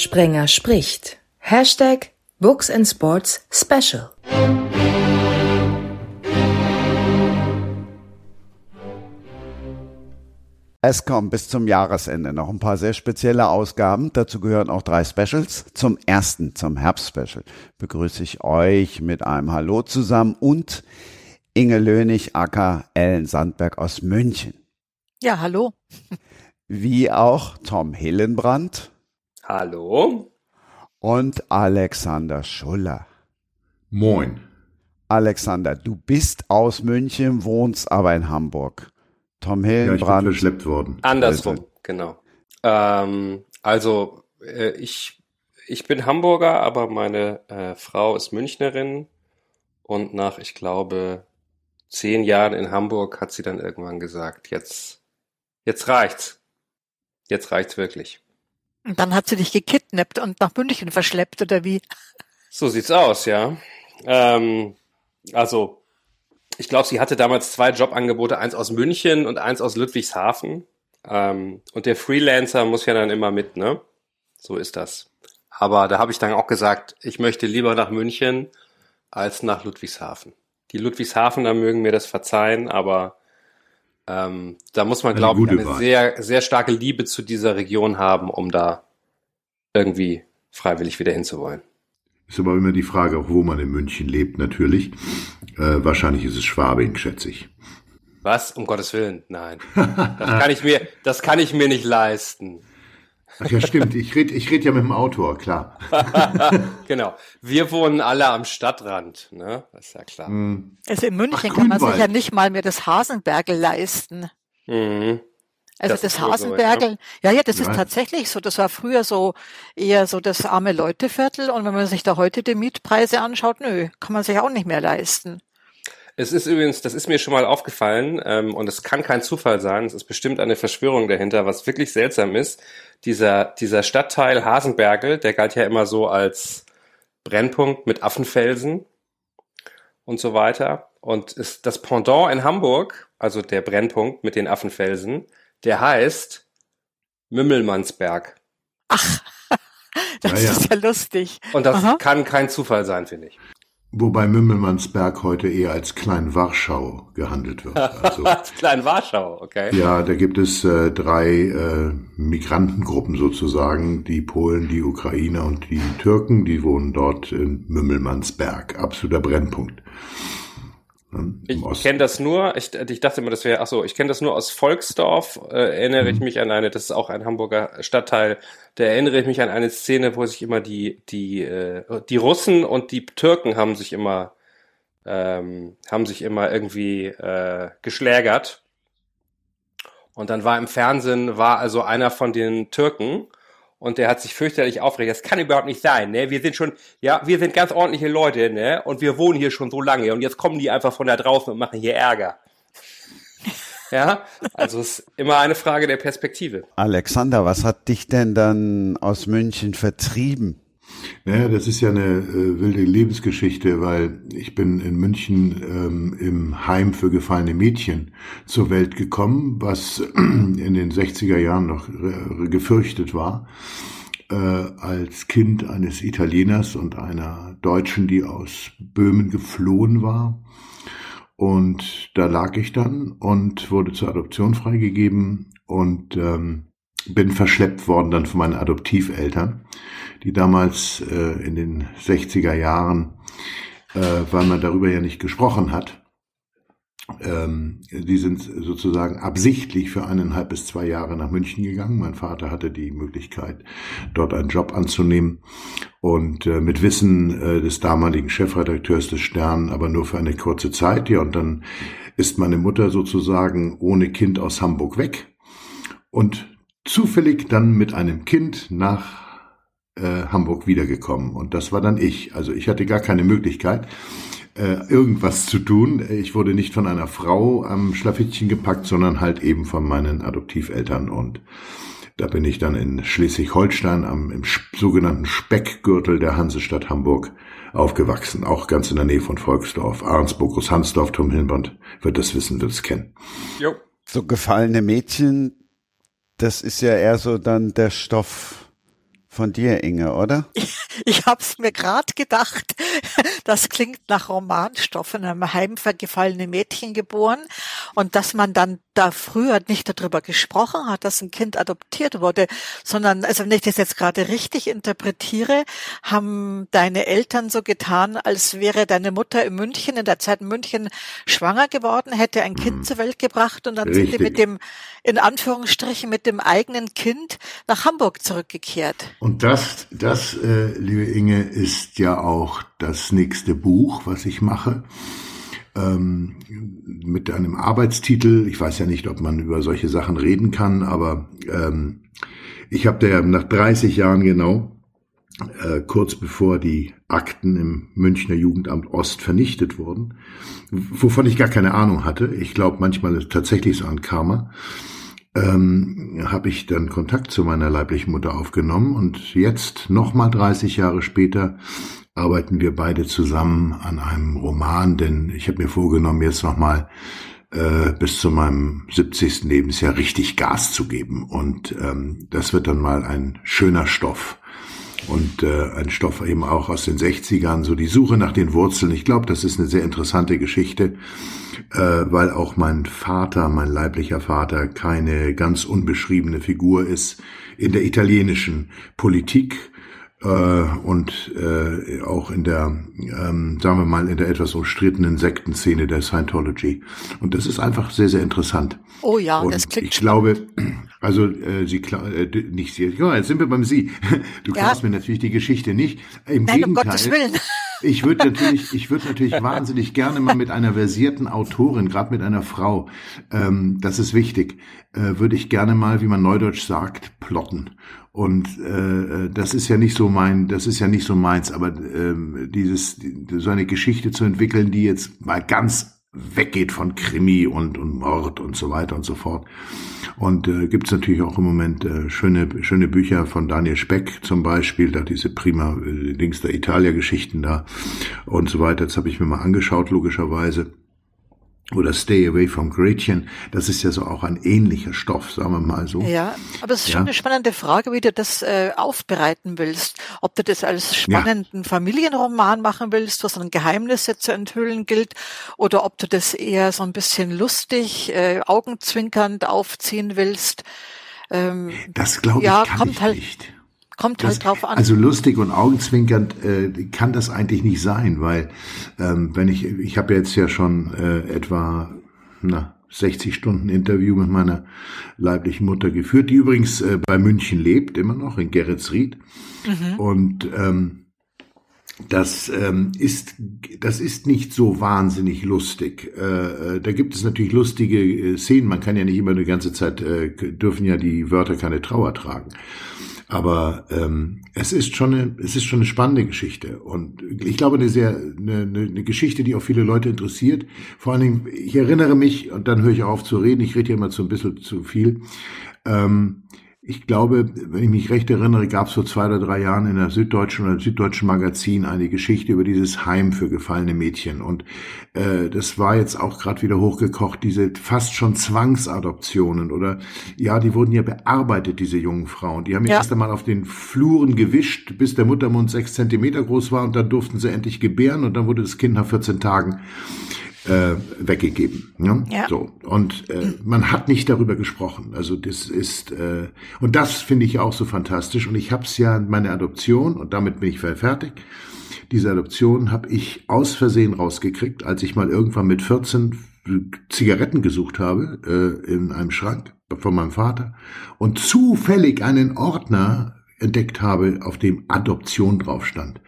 Sprenger spricht. Hashtag Books and Sports Special. Es kommen bis zum Jahresende noch ein paar sehr spezielle Ausgaben. Dazu gehören auch drei Specials. Zum ersten, zum Herbstspecial, begrüße ich euch mit einem Hallo zusammen und Inge Lönig, aka Ellen Sandberg aus München. Ja, hallo. Wie auch Tom Hillenbrand. Hallo. Und Alexander Schuller. Moin. Alexander, du bist aus München, wohnst aber in Hamburg. Tom Hillenbrand. Ja, ich bin verschleppt worden. Andersrum, also. genau. Ähm, also äh, ich, ich bin Hamburger, aber meine äh, Frau ist Münchnerin und nach, ich glaube, zehn Jahren in Hamburg hat sie dann irgendwann gesagt, jetzt, jetzt reicht's. Jetzt reicht's wirklich. Und dann hat sie dich gekidnappt und nach München verschleppt, oder wie? So sieht's aus, ja. Ähm, also ich glaube, sie hatte damals zwei Jobangebote, eins aus München und eins aus Ludwigshafen. Ähm, und der Freelancer muss ja dann immer mit, ne? So ist das. Aber da habe ich dann auch gesagt, ich möchte lieber nach München als nach Ludwigshafen. Die Ludwigshafener mögen mir das verzeihen, aber ähm, da muss man, glaube ich, eine Wahl. sehr, sehr starke Liebe zu dieser Region haben, um da irgendwie freiwillig wieder hinzuwollen. Ist aber immer die Frage, auch wo man in München lebt, natürlich. Äh, wahrscheinlich ist es Schwabing, schätze ich. Was? Um Gottes Willen, nein. Das kann ich mir, das kann ich mir nicht leisten. Ach ja, stimmt. Ich rede ich red ja mit dem Autor, klar. genau. Wir wohnen alle am Stadtrand, ne? Das ist ja klar. Mhm. Also in München Ach, kann man sich ja nicht mal mehr das Hasenbergel leisten. Mhm. Also das, das Hasenbergel, ja, ja, das Nein. ist tatsächlich so. Das war früher so eher so das arme Leuteviertel. Und wenn man sich da heute die Mietpreise anschaut, nö, kann man sich auch nicht mehr leisten. Es ist übrigens, das ist mir schon mal aufgefallen, ähm, und es kann kein Zufall sein, es ist bestimmt eine Verschwörung dahinter, was wirklich seltsam ist. Dieser, dieser Stadtteil Hasenbergel, der galt ja immer so als Brennpunkt mit Affenfelsen und so weiter. Und ist das Pendant in Hamburg, also der Brennpunkt mit den Affenfelsen, der heißt Mümmelmannsberg. Ach, das ja, ja. ist ja lustig. Und das Aha. kann kein Zufall sein, finde ich. Wobei Mümmelmannsberg heute eher als Klein Warschau gehandelt wird. Also, als Klein Warschau, okay. Ja, da gibt es äh, drei äh, Migrantengruppen sozusagen, die Polen, die Ukrainer und die Türken, die wohnen dort in Mümmelmannsberg, absoluter Brennpunkt. Ne, ich kenne das nur, ich, ich dachte immer, das wäre, ach so, ich kenne das nur aus Volksdorf, äh, erinnere mhm. ich mich an eine, das ist auch ein Hamburger Stadtteil, da erinnere ich mich an eine Szene, wo sich immer die, die, äh, die Russen und die Türken haben sich immer, ähm, haben sich immer irgendwie äh, geschlägert. Und dann war im Fernsehen, war also einer von den Türken, und der hat sich fürchterlich aufgeregt. Das kann überhaupt nicht sein, ne? Wir sind schon, ja, wir sind ganz ordentliche Leute, ne? Und wir wohnen hier schon so lange und jetzt kommen die einfach von da draußen und machen hier Ärger. Ja, also es ist immer eine Frage der Perspektive. Alexander, was hat dich denn dann aus München vertrieben? Naja, das ist ja eine äh, wilde Lebensgeschichte, weil ich bin in München ähm, im Heim für gefallene Mädchen zur Welt gekommen, was in den 60er Jahren noch äh, gefürchtet war. Äh, als Kind eines Italieners und einer Deutschen, die aus Böhmen geflohen war. Und da lag ich dann und wurde zur Adoption freigegeben und ähm, bin verschleppt worden dann von meinen Adoptiveltern die damals äh, in den 60er Jahren, äh, weil man darüber ja nicht gesprochen hat, ähm, die sind sozusagen absichtlich für eineinhalb bis zwei Jahre nach München gegangen. Mein Vater hatte die Möglichkeit, dort einen Job anzunehmen und äh, mit Wissen äh, des damaligen Chefredakteurs des Stern, aber nur für eine kurze Zeit. Ja, und dann ist meine Mutter sozusagen ohne Kind aus Hamburg weg und zufällig dann mit einem Kind nach äh, Hamburg wiedergekommen. Und das war dann ich. Also ich hatte gar keine Möglichkeit, äh, irgendwas zu tun. Ich wurde nicht von einer Frau am Schlafittchen gepackt, sondern halt eben von meinen Adoptiveltern. Und da bin ich dann in Schleswig-Holstein am im sogenannten Speckgürtel der Hansestadt Hamburg aufgewachsen, auch ganz in der Nähe von Volksdorf, Arnsburg, Großhansdorf, Tom Hilband wird das wissen, wird es kennen. Jo. So gefallene Mädchen, das ist ja eher so dann der Stoff von dir, Inge, oder? Ich, ich habe es mir gerade gedacht. Das klingt nach Romanstoff in einem heimvergefallene Mädchen geboren und dass man dann da früher nicht darüber gesprochen hat, dass ein Kind adoptiert wurde, sondern, also wenn ich das jetzt gerade richtig interpretiere, haben deine Eltern so getan, als wäre deine Mutter in München, in der Zeit in München schwanger geworden, hätte ein Kind mhm. zur Welt gebracht und dann richtig. sind die mit dem, in Anführungsstrichen, mit dem eigenen Kind nach Hamburg zurückgekehrt. Und das, das, äh, liebe Inge, ist ja auch das nächste Buch, was ich mache ähm, mit einem Arbeitstitel. Ich weiß ja nicht, ob man über solche Sachen reden kann, aber ähm, ich habe da nach 30 Jahren genau, äh, kurz bevor die Akten im Münchner Jugendamt Ost vernichtet wurden, wovon ich gar keine Ahnung hatte. Ich glaube manchmal tatsächlich so ein Karma. Ähm, habe ich dann Kontakt zu meiner leiblichen Mutter aufgenommen und jetzt nochmal 30 Jahre später arbeiten wir beide zusammen an einem Roman, denn ich habe mir vorgenommen, jetzt nochmal äh, bis zu meinem 70. Lebensjahr richtig Gas zu geben. Und ähm, das wird dann mal ein schöner Stoff. Und äh, ein Stoff eben auch aus den 60ern, so die Suche nach den Wurzeln. Ich glaube, das ist eine sehr interessante Geschichte, äh, weil auch mein Vater, mein leiblicher Vater, keine ganz unbeschriebene Figur ist in der italienischen Politik und äh, auch in der, ähm, sagen wir mal, in der etwas umstrittenen Sektenszene der Scientology. Und das ist einfach sehr, sehr interessant. Oh ja, und das klingt Ich glaube, also äh, Sie, äh, nicht Sie, ja, jetzt sind wir beim Sie. Du ja. klaust mir natürlich die Geschichte nicht. Im Nein, Gegenteil, um Gottes Willen. Ich würde natürlich, ich würde natürlich wahnsinnig gerne mal mit einer versierten Autorin, gerade mit einer Frau, ähm, das ist wichtig, äh, würde ich gerne mal, wie man neudeutsch sagt, plotten. Und äh, das ist ja nicht so mein, das ist ja nicht so meins, aber ähm, dieses so eine Geschichte zu entwickeln, die jetzt mal ganz weggeht von Krimi und, und Mord und so weiter und so fort. Und äh, gibt natürlich auch im Moment äh, schöne, schöne Bücher von Daniel Speck zum Beispiel, da diese prima äh, Links der Italia-Geschichten da und so weiter. Das habe ich mir mal angeschaut, logischerweise oder Stay Away from Gretchen, das ist ja so auch ein ähnlicher Stoff, sagen wir mal so. Ja, aber es ist ja. schon eine spannende Frage, wie du das äh, aufbereiten willst. Ob du das als spannenden ja. Familienroman machen willst, was dann Geheimnisse zu enthüllen gilt, oder ob du das eher so ein bisschen lustig, äh, augenzwinkernd aufziehen willst. Ähm, das glaube ich ja, kann kommt ich halt, nicht. Kommt halt drauf an. Also lustig und augenzwinkernd äh, kann das eigentlich nicht sein, weil ähm, wenn ich, ich habe jetzt ja schon äh, etwa na, 60 Stunden Interview mit meiner leiblichen Mutter geführt, die übrigens äh, bei München lebt, immer noch in Geretsried. Mhm. Und ähm, das ähm, ist das ist nicht so wahnsinnig lustig. Äh, äh da gibt es natürlich lustige äh, Szenen. Man kann ja nicht immer die ganze Zeit äh, dürfen ja die Wörter keine Trauer tragen. Aber ähm, es ist schon eine, es ist schon eine spannende Geschichte und ich glaube eine sehr eine, eine Geschichte, die auch viele Leute interessiert. Vor allen Dingen, ich erinnere mich und dann höre ich auf zu reden. Ich rede ja immer zu ein bisschen zu viel. Ähm, ich glaube, wenn ich mich recht erinnere, gab es vor zwei oder drei Jahren in der Süddeutschen oder Süddeutschen Magazin eine Geschichte über dieses Heim für gefallene Mädchen. Und äh, das war jetzt auch gerade wieder hochgekocht, diese fast schon Zwangsadoptionen oder ja, die wurden ja bearbeitet, diese jungen Frauen. Die haben ja. erst einmal auf den Fluren gewischt, bis der Muttermund sechs Zentimeter groß war und dann durften sie endlich gebären und dann wurde das Kind nach 14 Tagen äh, weggegeben. Ne? Ja. So und äh, man hat nicht darüber gesprochen. Also das ist äh, und das finde ich auch so fantastisch. Und ich habe es ja meine Adoption und damit bin ich fertig. Diese Adoption habe ich aus Versehen rausgekriegt, als ich mal irgendwann mit 14 Zigaretten gesucht habe äh, in einem Schrank von meinem Vater und zufällig einen Ordner entdeckt habe, auf dem Adoption drauf stand.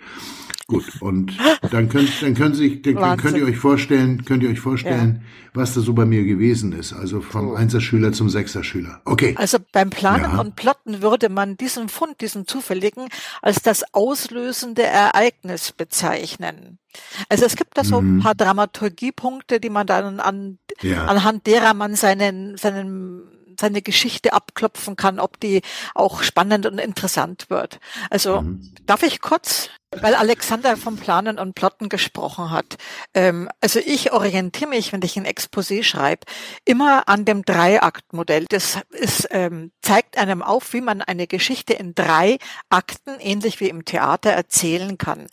Gut, und dann könnt, dann können Sie, dann könnt ihr euch vorstellen, könnt ihr euch vorstellen, ja. was da so bei mir gewesen ist. Also vom oh. Einserschüler zum Sechserschüler. Okay. Also beim Planen ja. von Plotten würde man diesen Fund, diesen zufälligen, als das auslösende Ereignis bezeichnen. Also es gibt da so ein mhm. paar Dramaturgiepunkte, die man dann an, ja. anhand derer man seinen, seinen seine Geschichte abklopfen kann, ob die auch spannend und interessant wird. Also mhm. darf ich kurz, weil Alexander vom Planen und Plotten gesprochen hat. Ähm, also ich orientiere mich, wenn ich ein Exposé schreibe, immer an dem Dreiaktmodell. Das ist, ähm, zeigt einem auf, wie man eine Geschichte in drei Akten, ähnlich wie im Theater, erzählen kann.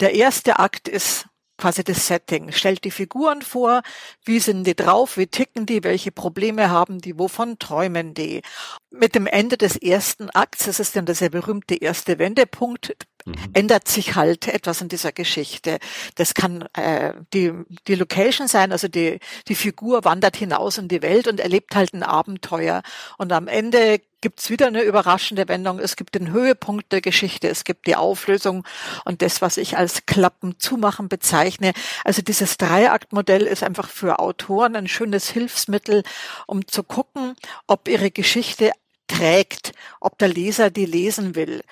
Der erste Akt ist quasi das Setting. Stellt die Figuren vor, wie sind die drauf, wie ticken die, welche Probleme haben die, wovon träumen die. Mit dem Ende des ersten Akts, das ist dann der sehr berühmte erste Wendepunkt, mhm. ändert sich halt etwas in dieser Geschichte. Das kann äh, die, die Location sein, also die, die Figur wandert hinaus in die Welt und erlebt halt ein Abenteuer. Und am Ende gibt's wieder eine überraschende Wendung. Es gibt den Höhepunkt der Geschichte, es gibt die Auflösung und das, was ich als Klappen zumachen bezeichne. Also dieses Dreiaktmodell ist einfach für Autoren ein schönes Hilfsmittel, um zu gucken, ob ihre Geschichte trägt, ob der Leser die lesen will.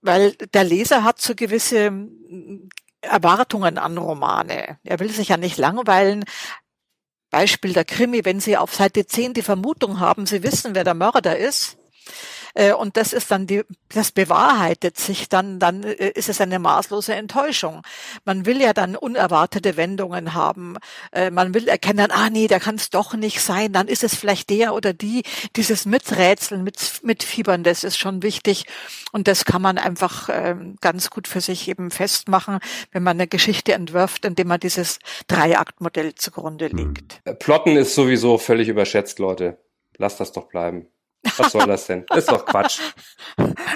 Weil der Leser hat so gewisse mm, Erwartungen an Romane. Er will sich ja nicht langweilen. Beispiel der Krimi, wenn Sie auf Seite 10 die Vermutung haben, Sie wissen, wer der Mörder ist, äh, und das ist dann die, das bewahrheitet sich dann, dann äh, ist es eine maßlose Enttäuschung. Man will ja dann unerwartete Wendungen haben. Äh, man will erkennen, ah nee, da kann es doch nicht sein. Dann ist es vielleicht der oder die. Dieses Miträtseln, mit, Mitfiebern, das ist schon wichtig. Und das kann man einfach ähm, ganz gut für sich eben festmachen, wenn man eine Geschichte entwirft, indem man dieses Dreiaktmodell zugrunde hm. legt. Plotten ist sowieso völlig überschätzt, Leute. Lass das doch bleiben. Was soll das denn? Das ist doch Quatsch.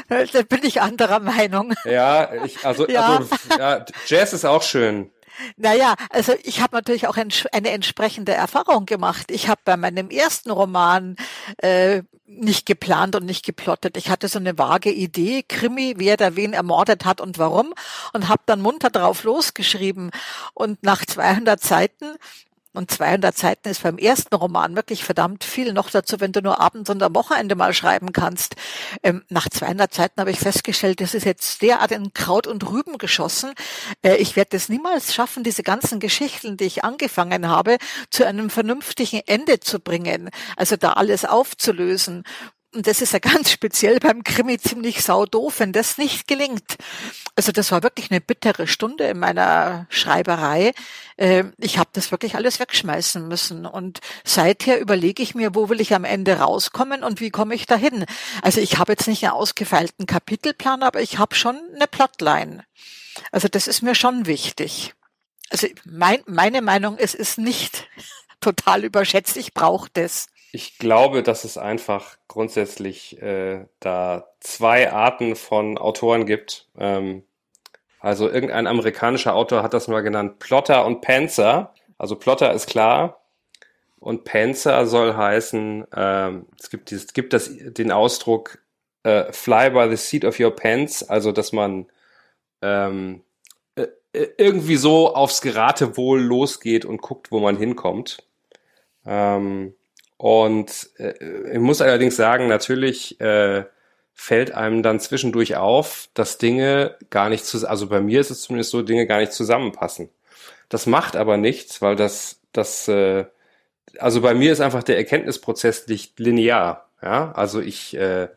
da bin ich anderer Meinung. Ja, ich, also, ja. also ja, Jazz ist auch schön. Naja, also ich habe natürlich auch eine entsprechende Erfahrung gemacht. Ich habe bei meinem ersten Roman äh, nicht geplant und nicht geplottet. Ich hatte so eine vage Idee, Krimi, wer da wen ermordet hat und warum, und habe dann munter drauf losgeschrieben. Und nach 200 Seiten und 200 Seiten ist beim ersten Roman wirklich verdammt viel noch dazu, wenn du nur abends und am Wochenende mal schreiben kannst. Ähm, nach 200 Seiten habe ich festgestellt, das ist jetzt derart in Kraut und Rüben geschossen. Äh, ich werde es niemals schaffen, diese ganzen Geschichten, die ich angefangen habe, zu einem vernünftigen Ende zu bringen. Also da alles aufzulösen und das ist ja ganz speziell beim Krimi ziemlich saudoof, wenn das nicht gelingt. Also das war wirklich eine bittere Stunde in meiner Schreiberei. Ähm, ich habe das wirklich alles wegschmeißen müssen. Und seither überlege ich mir, wo will ich am Ende rauskommen und wie komme ich dahin. Also ich habe jetzt nicht einen ausgefeilten Kapitelplan, aber ich habe schon eine Plotline. Also das ist mir schon wichtig. Also mein, meine Meinung ist, ist nicht total überschätzt. Ich brauche das. Ich glaube, dass es einfach grundsätzlich äh, da zwei Arten von Autoren gibt. Ähm, also irgendein amerikanischer Autor hat das mal genannt, Plotter und Panzer. Also Plotter ist klar. Und Panzer soll heißen, ähm, es gibt, es gibt das, den Ausdruck äh, Fly by the seat of your pants, also dass man ähm, äh, irgendwie so aufs Geratewohl losgeht und guckt, wo man hinkommt. Ähm, und äh, ich muss allerdings sagen, natürlich äh, fällt einem dann zwischendurch auf, dass Dinge gar nicht zu, also bei mir ist es zumindest so, Dinge gar nicht zusammenpassen. Das macht aber nichts, weil das, das, äh, also bei mir ist einfach der Erkenntnisprozess nicht linear. Ja, also ich äh,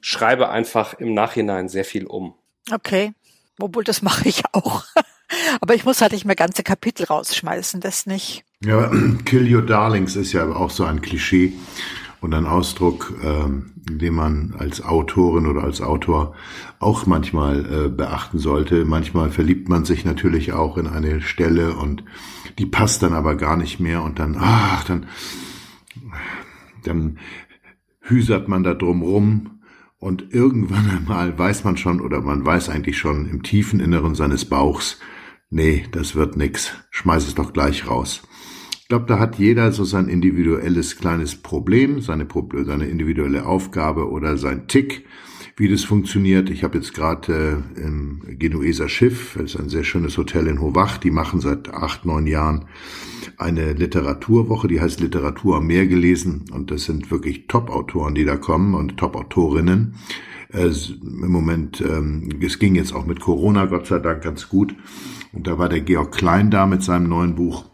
schreibe einfach im Nachhinein sehr viel um. Okay, obwohl das mache ich auch. aber ich muss halt nicht mehr ganze Kapitel rausschmeißen, das nicht. Ja, Kill Your Darlings ist ja auch so ein Klischee und ein Ausdruck, ähm, den man als Autorin oder als Autor auch manchmal äh, beachten sollte. Manchmal verliebt man sich natürlich auch in eine Stelle und die passt dann aber gar nicht mehr und dann, ach, dann, dann hüsert man da drum rum und irgendwann einmal weiß man schon oder man weiß eigentlich schon im tiefen Inneren seines Bauchs, nee, das wird nix, schmeiß es doch gleich raus. Ich glaube, da hat jeder so sein individuelles kleines Problem, seine, seine individuelle Aufgabe oder sein Tick, wie das funktioniert. Ich habe jetzt gerade äh, im Genueser Schiff, das ist ein sehr schönes Hotel in Hovach, die machen seit acht, neun Jahren eine Literaturwoche, die heißt Literatur am Meer gelesen und das sind wirklich Top-Autoren, die da kommen und Top-Autorinnen. Äh, Im Moment, ähm, es ging jetzt auch mit Corona, Gott sei Dank, ganz gut. Und da war der Georg Klein da mit seinem neuen Buch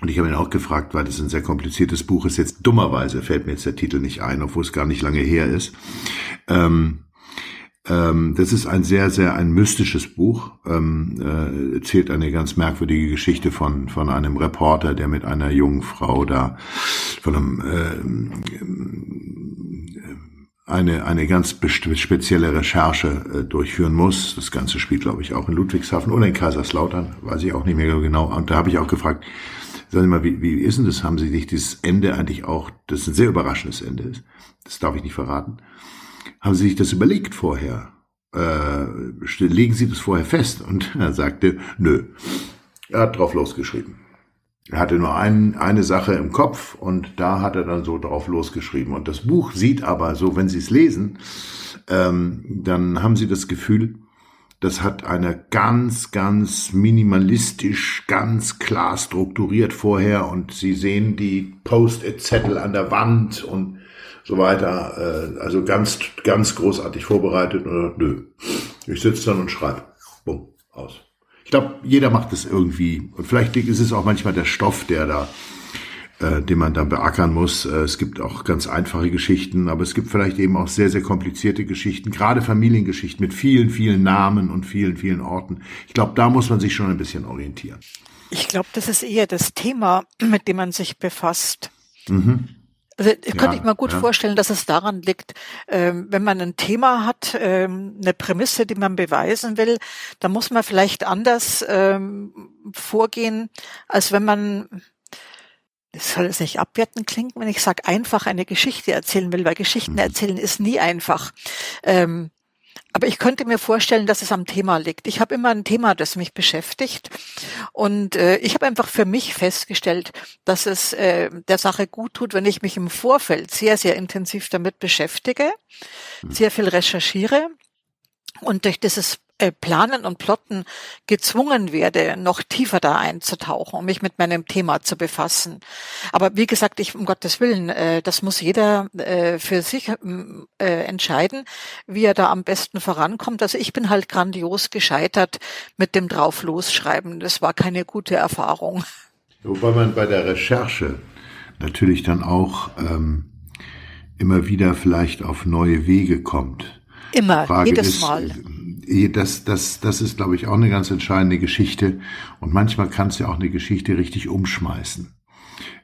Und ich habe ihn auch gefragt, weil das ein sehr kompliziertes Buch ist. Jetzt dummerweise fällt mir jetzt der Titel nicht ein, obwohl es gar nicht lange her ist. Ähm, ähm, das ist ein sehr, sehr ein mystisches Buch. Ähm, äh, erzählt eine ganz merkwürdige Geschichte von von einem Reporter, der mit einer jungen Frau da von einem äh, eine, eine ganz spezielle Recherche äh, durchführen muss. Das Ganze spielt, glaube ich, auch in Ludwigshafen oder in Kaiserslautern, weiß ich auch nicht mehr genau. Und da habe ich auch gefragt, sagen Sie mal, wie, wie ist denn das? Haben Sie sich dieses Ende eigentlich auch, das ein sehr überraschendes Ende ist, das darf ich nicht verraten, haben Sie sich das überlegt vorher? Äh, legen Sie das vorher fest? Und er sagte, nö. Er hat drauf losgeschrieben. Er hatte nur ein, eine Sache im Kopf und da hat er dann so drauf losgeschrieben. Und das Buch sieht aber so, wenn Sie es lesen, ähm, dann haben Sie das Gefühl, das hat eine ganz, ganz minimalistisch, ganz klar strukturiert vorher und Sie sehen die Post-it-Zettel an der Wand und so weiter. Äh, also ganz, ganz großartig vorbereitet oder nö. Ich sitze dann und schreibe. Bumm, aus. Ich glaube, jeder macht es irgendwie. Und vielleicht ist es auch manchmal der Stoff, der da, äh, den man da beackern muss. Äh, es gibt auch ganz einfache Geschichten, aber es gibt vielleicht eben auch sehr, sehr komplizierte Geschichten, gerade Familiengeschichten mit vielen, vielen Namen und vielen, vielen Orten. Ich glaube, da muss man sich schon ein bisschen orientieren. Ich glaube, das ist eher das Thema, mit dem man sich befasst. Mhm. Also ja, könnte ich mir gut ja. vorstellen, dass es daran liegt, ähm, wenn man ein Thema hat, ähm, eine Prämisse, die man beweisen will, dann muss man vielleicht anders ähm, vorgehen, als wenn man das soll es nicht abwertend klingen, wenn ich sage, einfach eine Geschichte erzählen will, weil Geschichten mhm. erzählen ist nie einfach. Ähm, aber ich könnte mir vorstellen, dass es am Thema liegt. Ich habe immer ein Thema, das mich beschäftigt. Und äh, ich habe einfach für mich festgestellt, dass es äh, der Sache gut tut, wenn ich mich im Vorfeld sehr, sehr intensiv damit beschäftige, hm. sehr viel recherchiere und durch dieses Planen und Plotten gezwungen werde, noch tiefer da einzutauchen, um mich mit meinem Thema zu befassen. Aber wie gesagt, ich um Gottes Willen, äh, das muss jeder äh, für sich äh, entscheiden, wie er da am besten vorankommt. Also ich bin halt grandios gescheitert mit dem drauf losschreiben. Das war keine gute Erfahrung. Wobei man bei der Recherche natürlich dann auch ähm, immer wieder vielleicht auf neue Wege kommt. Immer, Frage jedes ist, Mal das, das, das ist, glaube ich, auch eine ganz entscheidende Geschichte. Und manchmal kann es ja auch eine Geschichte richtig umschmeißen.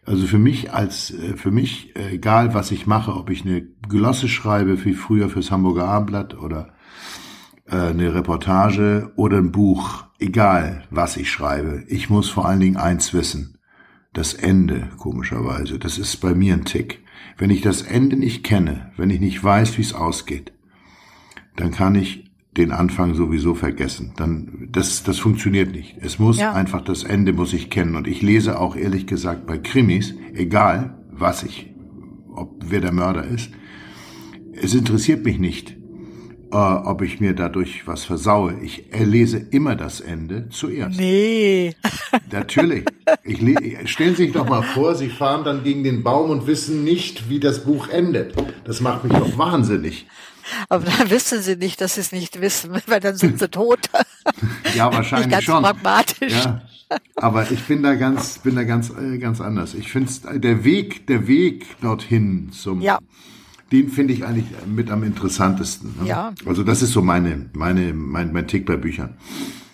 Also für mich als, äh, für mich, äh, egal was ich mache, ob ich eine Glosse schreibe, wie früher fürs Hamburger Abendblatt oder äh, eine Reportage oder ein Buch, egal was ich schreibe, ich muss vor allen Dingen eins wissen. Das Ende, komischerweise, das ist bei mir ein Tick. Wenn ich das Ende nicht kenne, wenn ich nicht weiß, wie es ausgeht, dann kann ich den Anfang sowieso vergessen. Dann das das funktioniert nicht. Es muss ja. einfach das Ende muss ich kennen und ich lese auch ehrlich gesagt bei Krimis, egal was ich, ob wer der Mörder ist, es interessiert mich nicht, äh, ob ich mir dadurch was versaue. Ich lese immer das Ende zuerst. Nee. Natürlich. Ich stellen Sie sich doch mal vor, Sie fahren dann gegen den Baum und wissen nicht, wie das Buch endet. Das macht mich doch wahnsinnig. Aber dann wissen sie nicht, dass sie es nicht wissen, weil dann sind sie tot. ja, wahrscheinlich ganz schon. pragmatisch. Ja, aber ich bin da ganz, bin da ganz, äh, ganz anders. Ich finde der Weg, der Weg dorthin zum, ja. den finde ich eigentlich mit am interessantesten. Ne? Ja. Also das ist so meine, meine, mein, mein Tick bei Büchern.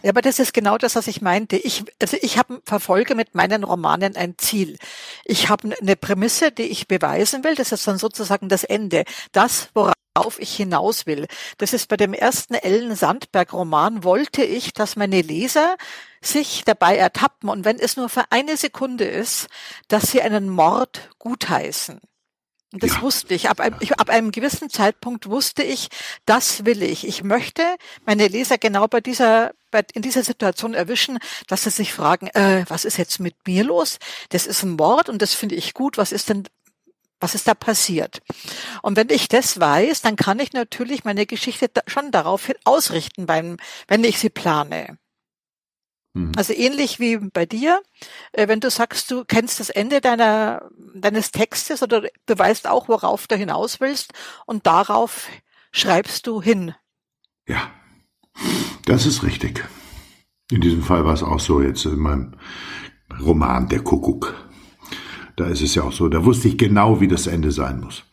Ja, aber das ist genau das, was ich meinte. Ich, also ich habe verfolge mit meinen Romanen ein Ziel. Ich habe eine Prämisse, die ich beweisen will. Das ist dann sozusagen das Ende. Das, worauf auf ich hinaus will. Das ist bei dem ersten Ellen Sandberg Roman wollte ich, dass meine Leser sich dabei ertappen und wenn es nur für eine Sekunde ist, dass sie einen Mord gutheißen. Und das ja. wusste ich. Ab, einem, ich. ab einem gewissen Zeitpunkt wusste ich, das will ich. Ich möchte meine Leser genau bei dieser, bei, in dieser Situation erwischen, dass sie sich fragen, äh, was ist jetzt mit mir los? Das ist ein Mord und das finde ich gut. Was ist denn was ist da passiert? Und wenn ich das weiß, dann kann ich natürlich meine Geschichte schon darauf ausrichten, beim, wenn ich sie plane. Mhm. Also ähnlich wie bei dir, äh, wenn du sagst, du kennst das Ende deiner, deines Textes oder du weißt auch, worauf du hinaus willst und darauf schreibst du hin. Ja, das ist richtig. In diesem Fall war es auch so jetzt in meinem Roman Der Kuckuck. Da ist es ja auch so, da wusste ich genau, wie das Ende sein muss.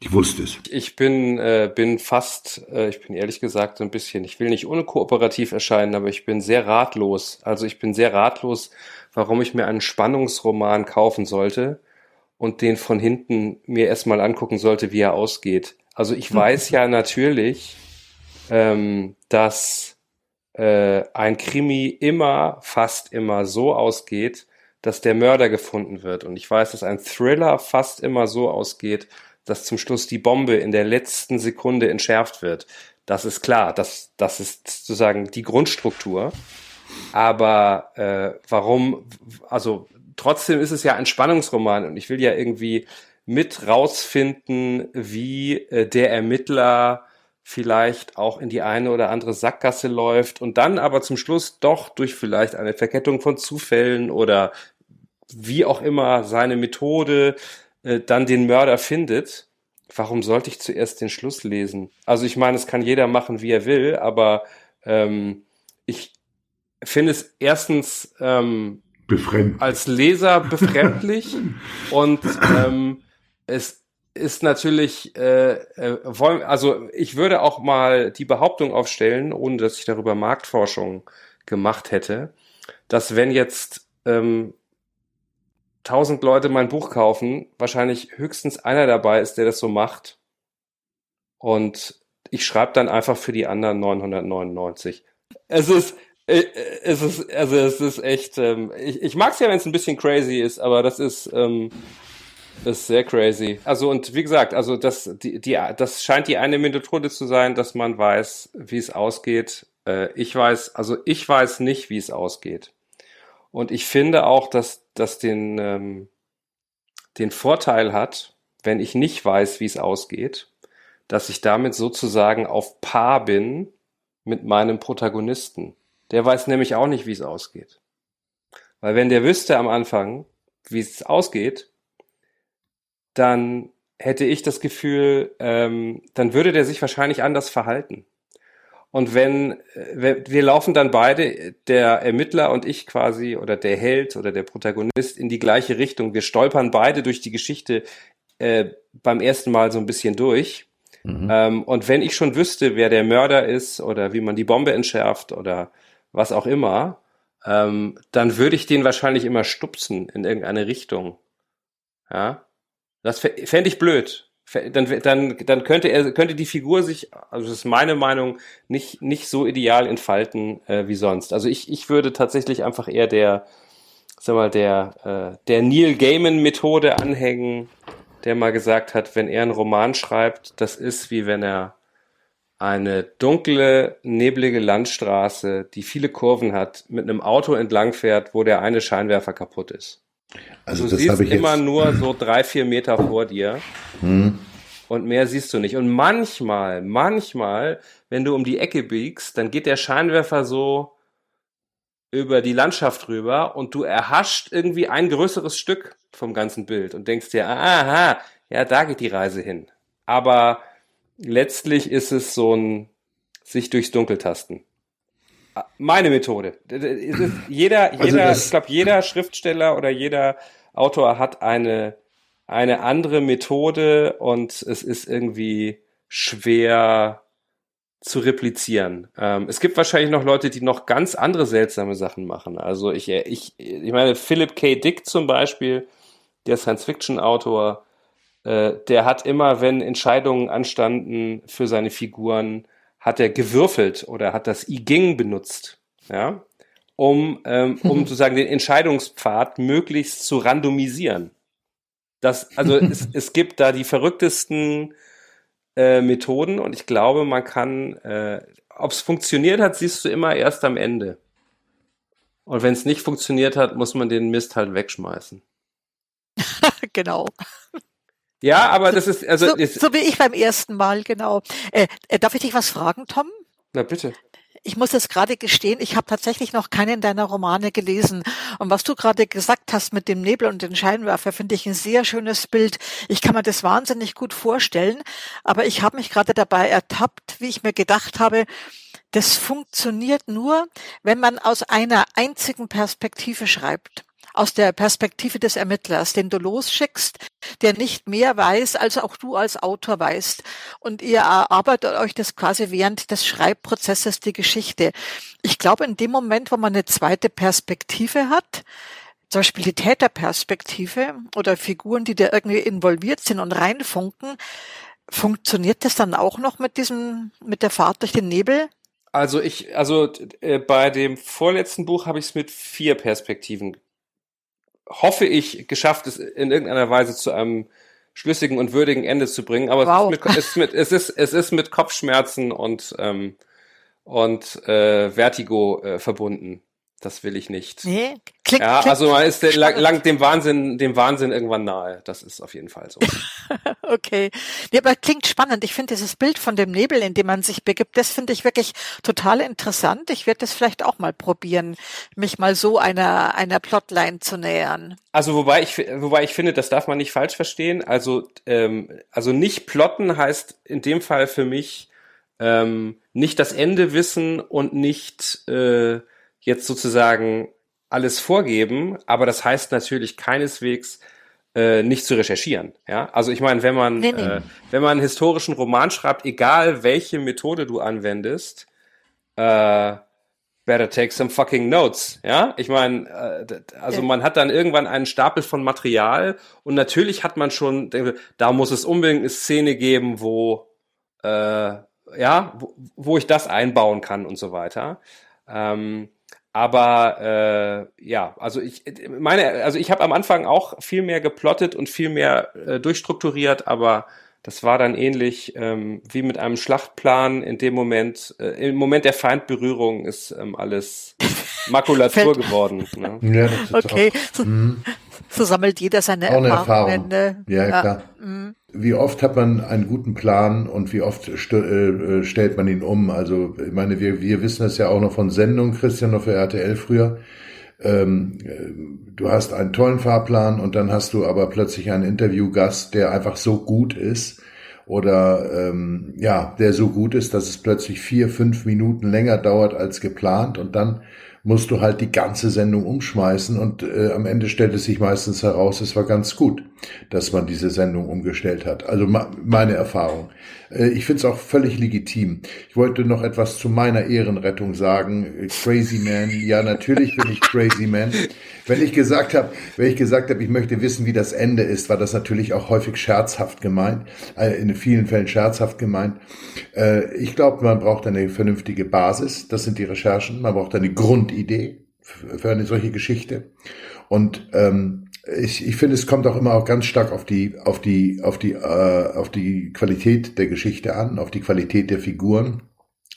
Ich wusste es. Ich bin, äh, bin fast, äh, ich bin ehrlich gesagt so ein bisschen, ich will nicht unkooperativ erscheinen, aber ich bin sehr ratlos. Also ich bin sehr ratlos, warum ich mir einen Spannungsroman kaufen sollte und den von hinten mir erstmal angucken sollte, wie er ausgeht. Also ich weiß ja natürlich, ähm, dass äh, ein Krimi immer, fast immer so ausgeht, dass der Mörder gefunden wird. Und ich weiß, dass ein Thriller fast immer so ausgeht, dass zum Schluss die Bombe in der letzten Sekunde entschärft wird. Das ist klar, das, das ist sozusagen die Grundstruktur. Aber äh, warum, also trotzdem ist es ja ein Spannungsroman und ich will ja irgendwie mit rausfinden, wie äh, der Ermittler vielleicht auch in die eine oder andere Sackgasse läuft und dann aber zum Schluss doch durch vielleicht eine Verkettung von Zufällen oder wie auch immer seine Methode äh, dann den Mörder findet, warum sollte ich zuerst den Schluss lesen? Also ich meine, es kann jeder machen, wie er will, aber ähm, ich finde es erstens ähm, als Leser befremdlich und ähm, es ist natürlich, äh, äh, wollen, also ich würde auch mal die Behauptung aufstellen, ohne dass ich darüber Marktforschung gemacht hätte, dass wenn jetzt ähm, tausend Leute mein Buch kaufen, wahrscheinlich höchstens einer dabei ist, der das so macht. Und ich schreibe dann einfach für die anderen 999. Es ist, äh, es ist, also es ist echt, ähm, ich, ich mag es ja, wenn es ein bisschen crazy ist, aber das ist, ähm, ist sehr crazy. Also und wie gesagt, also das, die, die, das scheint die eine Methode zu sein, dass man weiß, wie es ausgeht. Äh, ich weiß, also ich weiß nicht, wie es ausgeht. Und ich finde auch, dass das den, ähm, den Vorteil hat, wenn ich nicht weiß, wie es ausgeht, dass ich damit sozusagen auf Paar bin mit meinem Protagonisten. Der weiß nämlich auch nicht, wie es ausgeht. Weil wenn der wüsste am Anfang, wie es ausgeht, dann hätte ich das Gefühl, ähm, dann würde der sich wahrscheinlich anders verhalten. Und wenn, äh, wir laufen dann beide, der Ermittler und ich quasi, oder der Held oder der Protagonist in die gleiche Richtung. Wir stolpern beide durch die Geschichte äh, beim ersten Mal so ein bisschen durch. Mhm. Ähm, und wenn ich schon wüsste, wer der Mörder ist oder wie man die Bombe entschärft oder was auch immer, ähm, dann würde ich den wahrscheinlich immer stupsen in irgendeine Richtung. Ja, das fände ich blöd dann, dann, dann könnte er, könnte die Figur sich, also das ist meine Meinung, nicht, nicht so ideal entfalten äh, wie sonst. Also ich, ich würde tatsächlich einfach eher der, sag mal, der, äh, der Neil Gaiman Methode anhängen, der mal gesagt hat, wenn er einen Roman schreibt, das ist wie wenn er eine dunkle, neblige Landstraße, die viele Kurven hat, mit einem Auto entlangfährt, wo der eine Scheinwerfer kaputt ist. Also du siehst immer nur so drei, vier Meter vor dir. Hm. Und mehr siehst du nicht. Und manchmal, manchmal, wenn du um die Ecke biegst, dann geht der Scheinwerfer so über die Landschaft rüber und du erhascht irgendwie ein größeres Stück vom ganzen Bild und denkst dir, aha, ja, da geht die Reise hin. Aber letztlich ist es so ein sich durchs Dunkel tasten. Meine Methode. Jeder, also jeder, ich glaube, jeder Schriftsteller oder jeder Autor hat eine, eine andere Methode und es ist irgendwie schwer zu replizieren. Ähm, es gibt wahrscheinlich noch Leute, die noch ganz andere seltsame Sachen machen. Also ich, ich, ich meine, Philip K. Dick zum Beispiel, der Science-Fiction-Autor, äh, der hat immer, wenn Entscheidungen anstanden für seine Figuren, hat er gewürfelt oder hat das I Ging benutzt, ja, um, ähm, um sozusagen den Entscheidungspfad möglichst zu randomisieren. Das, also es, es gibt da die verrücktesten äh, Methoden und ich glaube, man kann, äh, ob es funktioniert hat, siehst du immer erst am Ende. Und wenn es nicht funktioniert hat, muss man den Mist halt wegschmeißen. genau. Ja, aber das ist also so, ist, so wie ich beim ersten Mal genau. Äh, äh, darf ich dich was fragen, Tom? Na bitte. Ich muss jetzt gerade gestehen, ich habe tatsächlich noch keinen deiner Romane gelesen. Und was du gerade gesagt hast mit dem Nebel und den Scheinwerfer, finde ich ein sehr schönes Bild. Ich kann mir das wahnsinnig gut vorstellen. Aber ich habe mich gerade dabei ertappt, wie ich mir gedacht habe, das funktioniert nur, wenn man aus einer einzigen Perspektive schreibt. Aus der Perspektive des Ermittlers, den du losschickst, der nicht mehr weiß, als auch du als Autor weißt. Und ihr erarbeitet euch das quasi während des Schreibprozesses die Geschichte. Ich glaube, in dem Moment, wo man eine zweite Perspektive hat, zum Beispiel die Täterperspektive oder Figuren, die da irgendwie involviert sind und reinfunken, funktioniert das dann auch noch mit diesem, mit der Fahrt durch den Nebel? Also ich, also äh, bei dem vorletzten Buch habe ich es mit vier Perspektiven, hoffe ich, geschafft, es in irgendeiner Weise zu einem schlüssigen und würdigen Ende zu bringen. Aber wow. es, ist mit, es, ist mit, es ist es ist mit Kopfschmerzen und ähm, und äh, Vertigo äh, verbunden. Das will ich nicht. Nee, klick, ja, klick, also man ist lang, lang, dem Wahnsinn, dem Wahnsinn irgendwann nahe. Das ist auf jeden Fall so. okay. Ja, aber klingt spannend. Ich finde dieses Bild von dem Nebel, in dem man sich begibt, das finde ich wirklich total interessant. Ich werde das vielleicht auch mal probieren, mich mal so einer, einer Plotline zu nähern. Also wobei ich, wobei ich finde, das darf man nicht falsch verstehen. Also, ähm, also nicht plotten heißt in dem Fall für mich, ähm, nicht das Ende wissen und nicht, äh, jetzt sozusagen alles vorgeben, aber das heißt natürlich keineswegs äh, nicht zu recherchieren. Ja, also ich meine, wenn man nee, nee. Äh, wenn man einen historischen Roman schreibt, egal welche Methode du anwendest, äh, better take some fucking notes. Ja, ich meine, äh, also ja. man hat dann irgendwann einen Stapel von Material und natürlich hat man schon, da muss es unbedingt eine Szene geben, wo äh, ja, wo, wo ich das einbauen kann und so weiter. Ähm, aber äh, ja, also ich meine, also ich habe am Anfang auch viel mehr geplottet und viel mehr äh, durchstrukturiert, aber das war dann ähnlich ähm, wie mit einem Schlachtplan. In dem Moment, äh, im Moment der Feindberührung ist ähm, alles Makulatur geworden. Ne? Ja, okay, so, mhm. so, sammelt jeder seine Auch Erfahrungen. Erfahrung. Ja, ja, klar. Mhm. Wie oft hat man einen guten Plan und wie oft st äh, stellt man ihn um? Also, ich meine, wir, wir wissen es ja auch noch von Sendungen, Christian, noch für RTL früher. Ähm, äh, du hast einen tollen Fahrplan und dann hast du aber plötzlich einen Interviewgast, der einfach so gut ist oder ähm, ja, der so gut ist, dass es plötzlich vier, fünf Minuten länger dauert als geplant und dann musst du halt die ganze Sendung umschmeißen und äh, am Ende stellt es sich meistens heraus, es war ganz gut, dass man diese Sendung umgestellt hat. Also meine Erfahrung. Äh, ich finde es auch völlig legitim. Ich wollte noch etwas zu meiner Ehrenrettung sagen. Crazy Man, ja natürlich bin ich Crazy Man. Wenn ich gesagt habe, wenn ich gesagt habe, ich möchte wissen, wie das Ende ist, war das natürlich auch häufig scherzhaft gemeint, äh, in vielen Fällen scherzhaft gemeint. Äh, ich glaube, man braucht eine vernünftige Basis. Das sind die Recherchen. Man braucht eine Grundidee für eine solche Geschichte. Und ähm, ich, ich finde, es kommt auch immer auch ganz stark auf die, auf die, auf die, äh, auf die Qualität der Geschichte an, auf die Qualität der Figuren.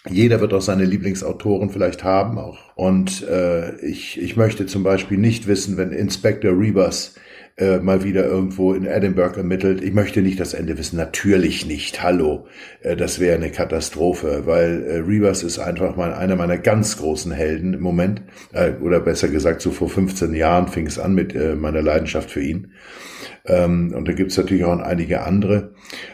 Jeder wird auch seine Lieblingsautoren vielleicht haben auch. Und äh, ich, ich möchte zum Beispiel nicht wissen, wenn Inspector Rebus äh, mal wieder irgendwo in Edinburgh ermittelt. Ich möchte nicht das Ende wissen. Natürlich nicht. Hallo. Äh, das wäre eine Katastrophe, weil äh, Rebus ist einfach mal einer meiner ganz großen Helden im Moment. Äh, oder besser gesagt, so vor 15 Jahren fing es an mit äh, meiner Leidenschaft für ihn. Ähm, und da gibt's natürlich auch einige andere.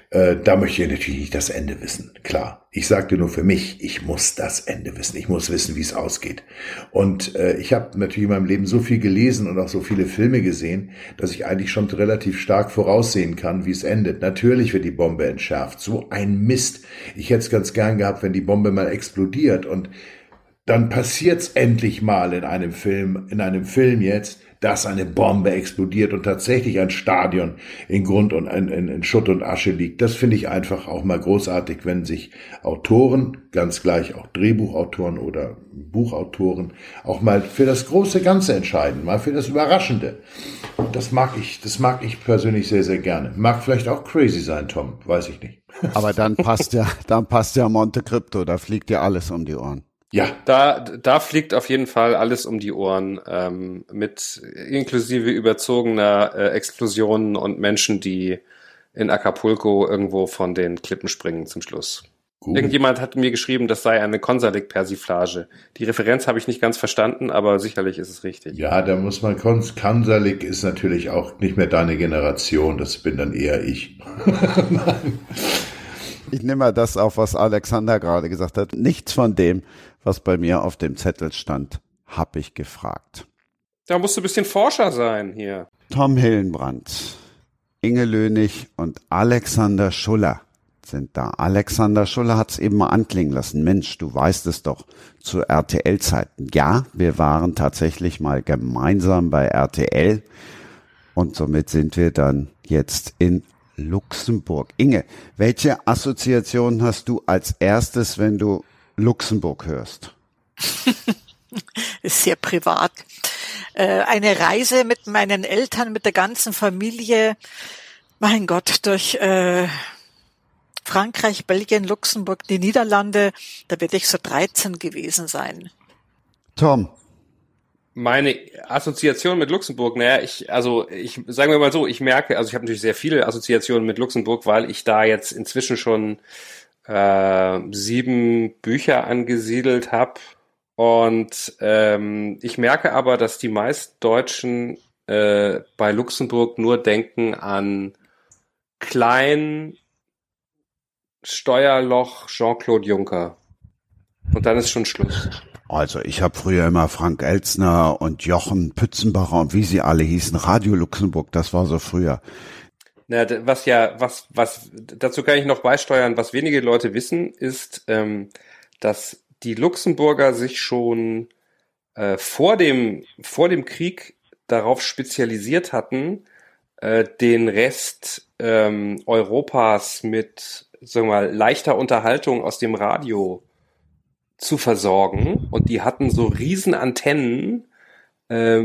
Äh, da möchte ich natürlich nicht das Ende wissen. Klar. Ich sagte nur für mich, ich muss das Ende wissen. Ich muss wissen, wie es ausgeht. Und äh, ich habe natürlich in meinem Leben so viel gelesen und auch so viele Filme gesehen, dass ich eigentlich schon relativ stark voraussehen kann, wie es endet. Natürlich wird die Bombe entschärft. So ein Mist. Ich hätte es ganz gern gehabt, wenn die Bombe mal explodiert und dann passiert's endlich mal in einem Film, in einem Film jetzt, dass eine Bombe explodiert und tatsächlich ein Stadion in Grund und in, in, in Schutt und Asche liegt. Das finde ich einfach auch mal großartig, wenn sich Autoren, ganz gleich auch Drehbuchautoren oder Buchautoren, auch mal für das große Ganze entscheiden, mal für das Überraschende. Und das mag ich, das mag ich persönlich sehr, sehr gerne. Mag vielleicht auch crazy sein, Tom, weiß ich nicht. Aber dann passt ja, dann passt ja Monte Crypto, da fliegt ja alles um die Ohren. Ja. Da, da fliegt auf jeden Fall alles um die Ohren, ähm, mit inklusive überzogener äh, Explosionen und Menschen, die in Acapulco irgendwo von den Klippen springen zum Schluss. Gut. Irgendjemand hat mir geschrieben, das sei eine Konsalik-Persiflage. Die Referenz habe ich nicht ganz verstanden, aber sicherlich ist es richtig. Ja, da muss man, Konsalik ist natürlich auch nicht mehr deine Generation, das bin dann eher ich. ich nehme mal das auf, was Alexander gerade gesagt hat. Nichts von dem, was bei mir auf dem Zettel stand, habe ich gefragt. Da musst du ein bisschen Forscher sein hier. Tom Hillenbrand, Inge Lönig und Alexander Schuller sind da. Alexander Schuller hat es eben mal anklingen lassen. Mensch, du weißt es doch, zu RTL-Zeiten. Ja, wir waren tatsächlich mal gemeinsam bei RTL und somit sind wir dann jetzt in Luxemburg. Inge, welche Assoziation hast du als erstes, wenn du Luxemburg hörst? ist sehr privat. Äh, eine Reise mit meinen Eltern, mit der ganzen Familie, mein Gott, durch äh, Frankreich, Belgien, Luxemburg, die Niederlande, da werde ich so 13 gewesen sein. Tom. Meine Assoziation mit Luxemburg, naja, ich, also ich sagen wir mal so, ich merke, also ich habe natürlich sehr viele Assoziationen mit Luxemburg, weil ich da jetzt inzwischen schon äh, sieben Bücher angesiedelt habe. Und ähm, ich merke aber, dass die meisten Deutschen äh, bei Luxemburg nur denken an klein, Steuerloch Jean-Claude Juncker. Und dann ist schon Schluss. Also ich habe früher immer Frank Elzner und Jochen Pützenbacher und wie sie alle hießen, Radio Luxemburg, das war so früher. Na, was ja, was, was, dazu kann ich noch beisteuern, was wenige Leute wissen, ist, ähm, dass die Luxemburger sich schon äh, vor dem, vor dem Krieg darauf spezialisiert hatten, äh, den Rest ähm, Europas mit sagen wir mal, leichter Unterhaltung aus dem Radio zu versorgen. Und die hatten so riesen Antennen, äh,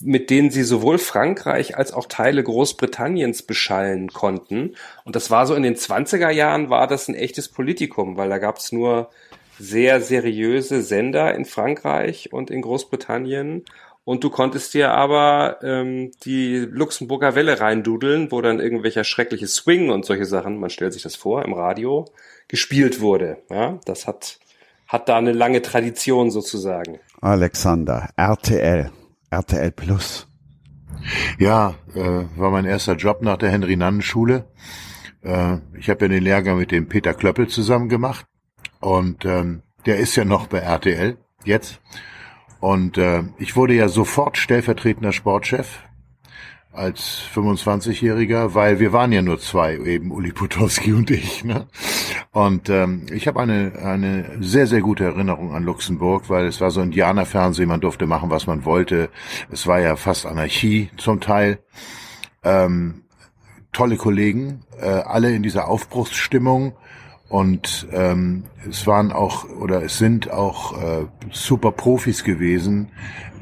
mit denen sie sowohl Frankreich als auch Teile Großbritanniens beschallen konnten. Und das war so in den 20er Jahren war das ein echtes Politikum, weil da gab es nur sehr seriöse Sender in Frankreich und in Großbritannien und du konntest dir aber ähm, die Luxemburger Welle reindudeln, wo dann irgendwelcher schreckliche Swing und solche Sachen, man stellt sich das vor, im Radio gespielt wurde. Ja, das hat, hat da eine lange Tradition sozusagen. Alexander, RTL, RTL Plus. Ja, äh, war mein erster Job nach der Henry-Nannen-Schule. Äh, ich habe ja den Lehrgang mit dem Peter Klöppel zusammen gemacht und ähm, der ist ja noch bei RTL jetzt. Und äh, ich wurde ja sofort stellvertretender Sportchef als 25-Jähriger, weil wir waren ja nur zwei, eben Uli Potowski und ich. Ne? Und ähm, ich habe eine, eine sehr, sehr gute Erinnerung an Luxemburg, weil es war so Indianerfernsehen, man durfte machen, was man wollte. Es war ja fast Anarchie zum Teil. Ähm, tolle Kollegen, äh, alle in dieser Aufbruchsstimmung und ähm, es waren auch oder es sind auch äh, super Profis gewesen.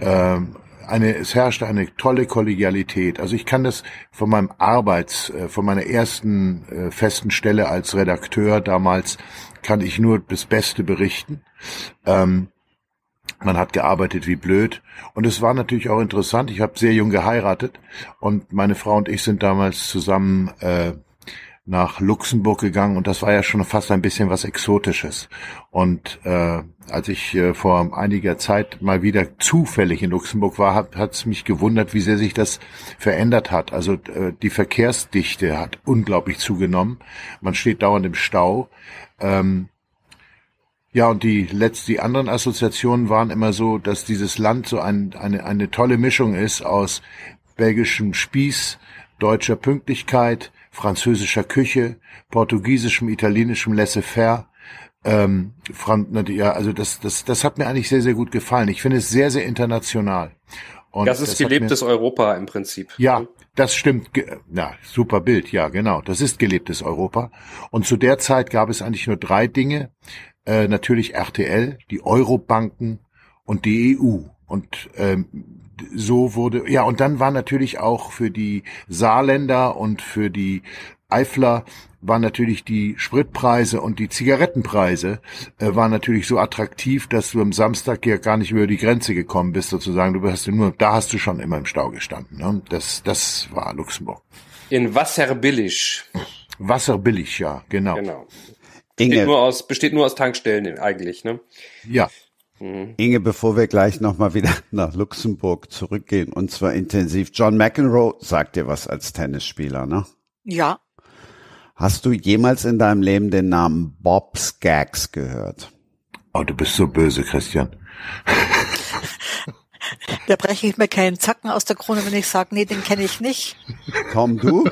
Ähm, eine, es herrschte eine tolle Kollegialität. Also ich kann das von meinem Arbeits, äh, von meiner ersten äh, festen Stelle als Redakteur damals, kann ich nur das Beste berichten. Ähm, man hat gearbeitet wie blöd. Und es war natürlich auch interessant. Ich habe sehr jung geheiratet und meine Frau und ich sind damals zusammen äh, nach Luxemburg gegangen und das war ja schon fast ein bisschen was Exotisches. Und äh, als ich äh, vor einiger Zeit mal wieder zufällig in Luxemburg war, hat es mich gewundert, wie sehr sich das verändert hat. Also äh, die Verkehrsdichte hat unglaublich zugenommen. Man steht dauernd im Stau. Ähm, ja, und die letzten, die anderen Assoziationen waren immer so, dass dieses Land so ein, eine, eine tolle Mischung ist aus belgischem Spieß, deutscher Pünktlichkeit, französischer Küche, portugiesischem, italienischem Laissez-faire. Ähm, ja, also das, das, das hat mir eigentlich sehr, sehr gut gefallen. Ich finde es sehr, sehr international. Und das ist das gelebtes mir, Europa im Prinzip. Ja, das stimmt. Ja, super Bild. Ja, genau. Das ist gelebtes Europa. Und zu der Zeit gab es eigentlich nur drei Dinge. Äh, natürlich RTL, die Eurobanken und die EU. Und ähm, so wurde, ja, und dann war natürlich auch für die Saarländer und für die Eifler waren natürlich die Spritpreise und die Zigarettenpreise äh, waren natürlich so attraktiv, dass du am Samstag ja gar nicht über die Grenze gekommen bist, sozusagen. Du hast nur, da hast du schon immer im Stau gestanden. Ne? Das, das war Luxemburg. In Wasserbillig. Wasserbillig, ja, genau. Genau. Besteht nur aus, besteht nur aus Tankstellen eigentlich, ne? Ja, Mhm. Inge, bevor wir gleich nochmal wieder nach Luxemburg zurückgehen, und zwar intensiv. John McEnroe sagt dir was als Tennisspieler, ne? Ja. Hast du jemals in deinem Leben den Namen Bob Skaggs gehört? Oh, du bist so böse, Christian. Da breche ich mir keinen Zacken aus der Krone, wenn ich sage, nee, den kenne ich nicht. Tom, du?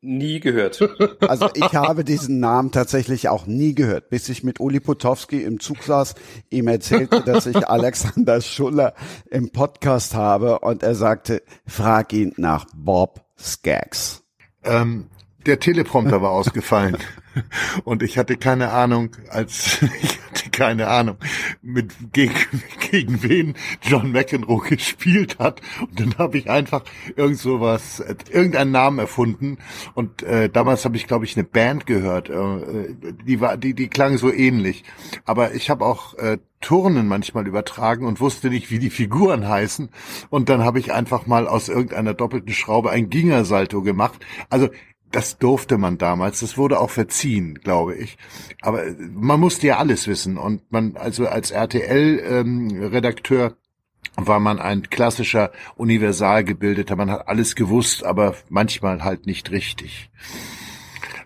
Nie gehört. Also ich habe diesen Namen tatsächlich auch nie gehört, bis ich mit Uli Potowski im Zug saß, ihm erzählte, dass ich Alexander Schuller im Podcast habe und er sagte, frag ihn nach Bob Skaggs. Ähm, der Teleprompter war ausgefallen. Und ich hatte keine Ahnung, als ich hatte keine Ahnung, mit gegen, gegen wen John McEnroe gespielt hat. Und dann habe ich einfach irgend sowas, irgendeinen Namen erfunden. Und äh, damals habe ich glaube ich eine Band gehört, äh, die war, die die klang so ähnlich, aber ich habe auch äh, Turnen manchmal übertragen und wusste nicht, wie die Figuren heißen. Und dann habe ich einfach mal aus irgendeiner doppelten Schraube ein Gingersalto gemacht. Also das durfte man damals. Das wurde auch verziehen, glaube ich. Aber man musste ja alles wissen. Und man, also als RTL-Redakteur, ähm, war man ein klassischer Universalgebildeter. Man hat alles gewusst, aber manchmal halt nicht richtig.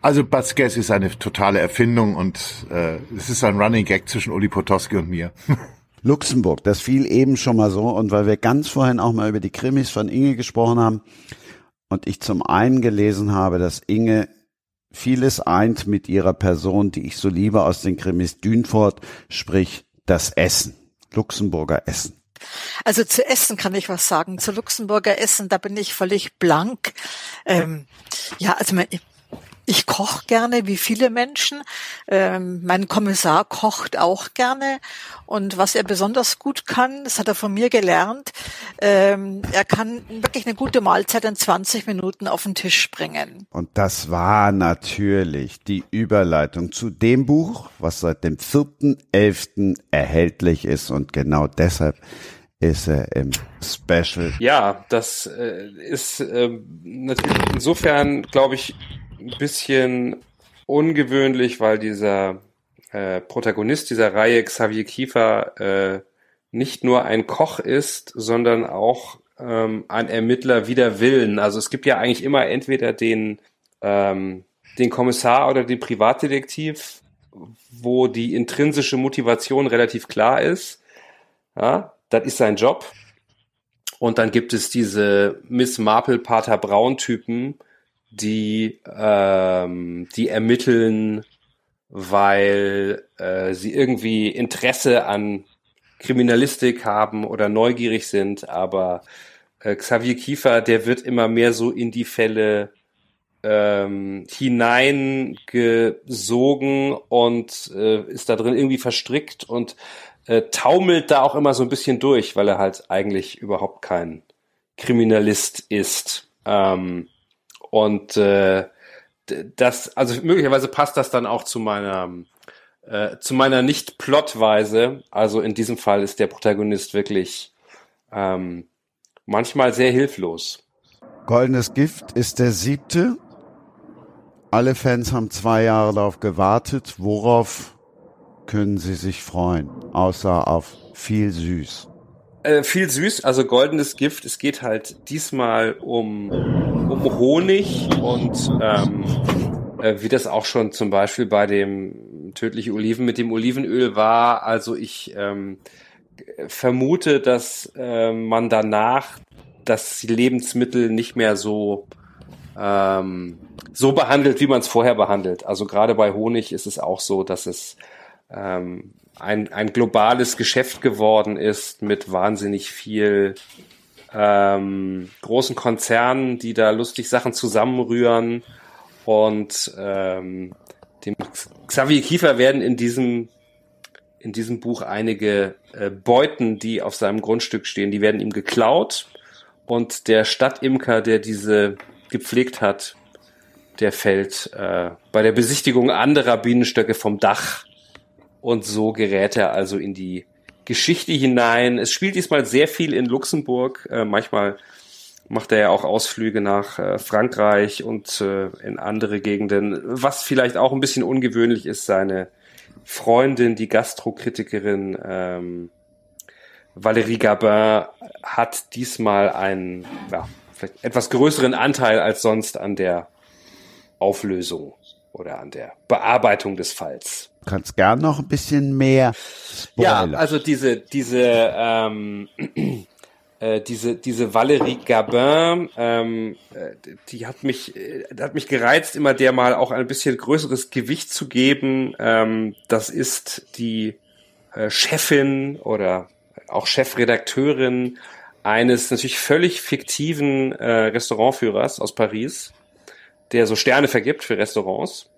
Also Guess ist eine totale Erfindung und äh, es ist ein Running Gag zwischen Uli Potowski und mir. Luxemburg, das fiel eben schon mal so und weil wir ganz vorhin auch mal über die Krimis von Inge gesprochen haben, und ich zum einen gelesen habe, dass Inge vieles eint mit ihrer Person, die ich so liebe aus den Krimis Dünfort, sprich das Essen, Luxemburger Essen. Also zu Essen kann ich was sagen. Zu Luxemburger Essen, da bin ich völlig blank. Ähm, ja, also mein, ich koche gerne, wie viele Menschen. Ähm, mein Kommissar kocht auch gerne. Und was er besonders gut kann, das hat er von mir gelernt, ähm, er kann wirklich eine gute Mahlzeit in 20 Minuten auf den Tisch bringen. Und das war natürlich die Überleitung zu dem Buch, was seit dem 4.11. erhältlich ist. Und genau deshalb ist er im Special. Ja, das äh, ist äh, natürlich insofern, glaube ich, ein bisschen ungewöhnlich, weil dieser äh, Protagonist dieser Reihe, Xavier Kiefer, äh, nicht nur ein Koch ist, sondern auch ähm, ein Ermittler wider Willen. Also es gibt ja eigentlich immer entweder den, ähm, den Kommissar oder den Privatdetektiv, wo die intrinsische Motivation relativ klar ist. Ja, das ist sein Job. Und dann gibt es diese Miss Marple Pater Braun Typen, die, ähm, die ermitteln, weil äh, sie irgendwie Interesse an Kriminalistik haben oder neugierig sind, aber äh, Xavier Kiefer, der wird immer mehr so in die Fälle ähm, hineingesogen und äh, ist da drin irgendwie verstrickt und äh, taumelt da auch immer so ein bisschen durch, weil er halt eigentlich überhaupt kein Kriminalist ist. Ähm, und äh, das, also möglicherweise passt das dann auch zu meiner äh, zu meiner Nicht-Plotweise. Also in diesem Fall ist der Protagonist wirklich ähm, manchmal sehr hilflos. Goldenes Gift ist der siebte. Alle Fans haben zwei Jahre darauf gewartet. Worauf können sie sich freuen? Außer auf viel süß. Äh, viel süß, also goldenes Gift. Es geht halt diesmal um, um Honig und ähm, äh, wie das auch schon zum Beispiel bei dem tödliche Oliven mit dem Olivenöl war. Also ich ähm, vermute, dass äh, man danach das Lebensmittel nicht mehr so ähm, so behandelt, wie man es vorher behandelt. Also gerade bei Honig ist es auch so, dass es ähm, ein, ein globales Geschäft geworden ist mit wahnsinnig viel ähm, großen Konzernen, die da lustig Sachen zusammenrühren. Und ähm, dem Xavier Kiefer werden in diesem in diesem Buch einige äh, Beuten, die auf seinem Grundstück stehen, die werden ihm geklaut. Und der Stadtimker, der diese gepflegt hat, der fällt äh, bei der Besichtigung anderer Bienenstöcke vom Dach und so gerät er also in die Geschichte hinein. Es spielt diesmal sehr viel in Luxemburg. Äh, manchmal macht er ja auch Ausflüge nach äh, Frankreich und äh, in andere Gegenden. Was vielleicht auch ein bisschen ungewöhnlich ist, seine Freundin, die Gastrokritikerin ähm, Valérie Gabin, hat diesmal einen ja, vielleicht etwas größeren Anteil als sonst an der Auflösung. oder an der Bearbeitung des Falls. Du kannst gern noch ein bisschen mehr spoilern. Ja, also diese, diese, ähm, äh, diese, diese Valérie Gabin, ähm, äh, die hat mich, äh, hat mich gereizt, immer der mal auch ein bisschen größeres Gewicht zu geben. Ähm, das ist die äh, Chefin oder auch Chefredakteurin eines natürlich völlig fiktiven äh, Restaurantführers aus Paris, der so Sterne vergibt für Restaurants.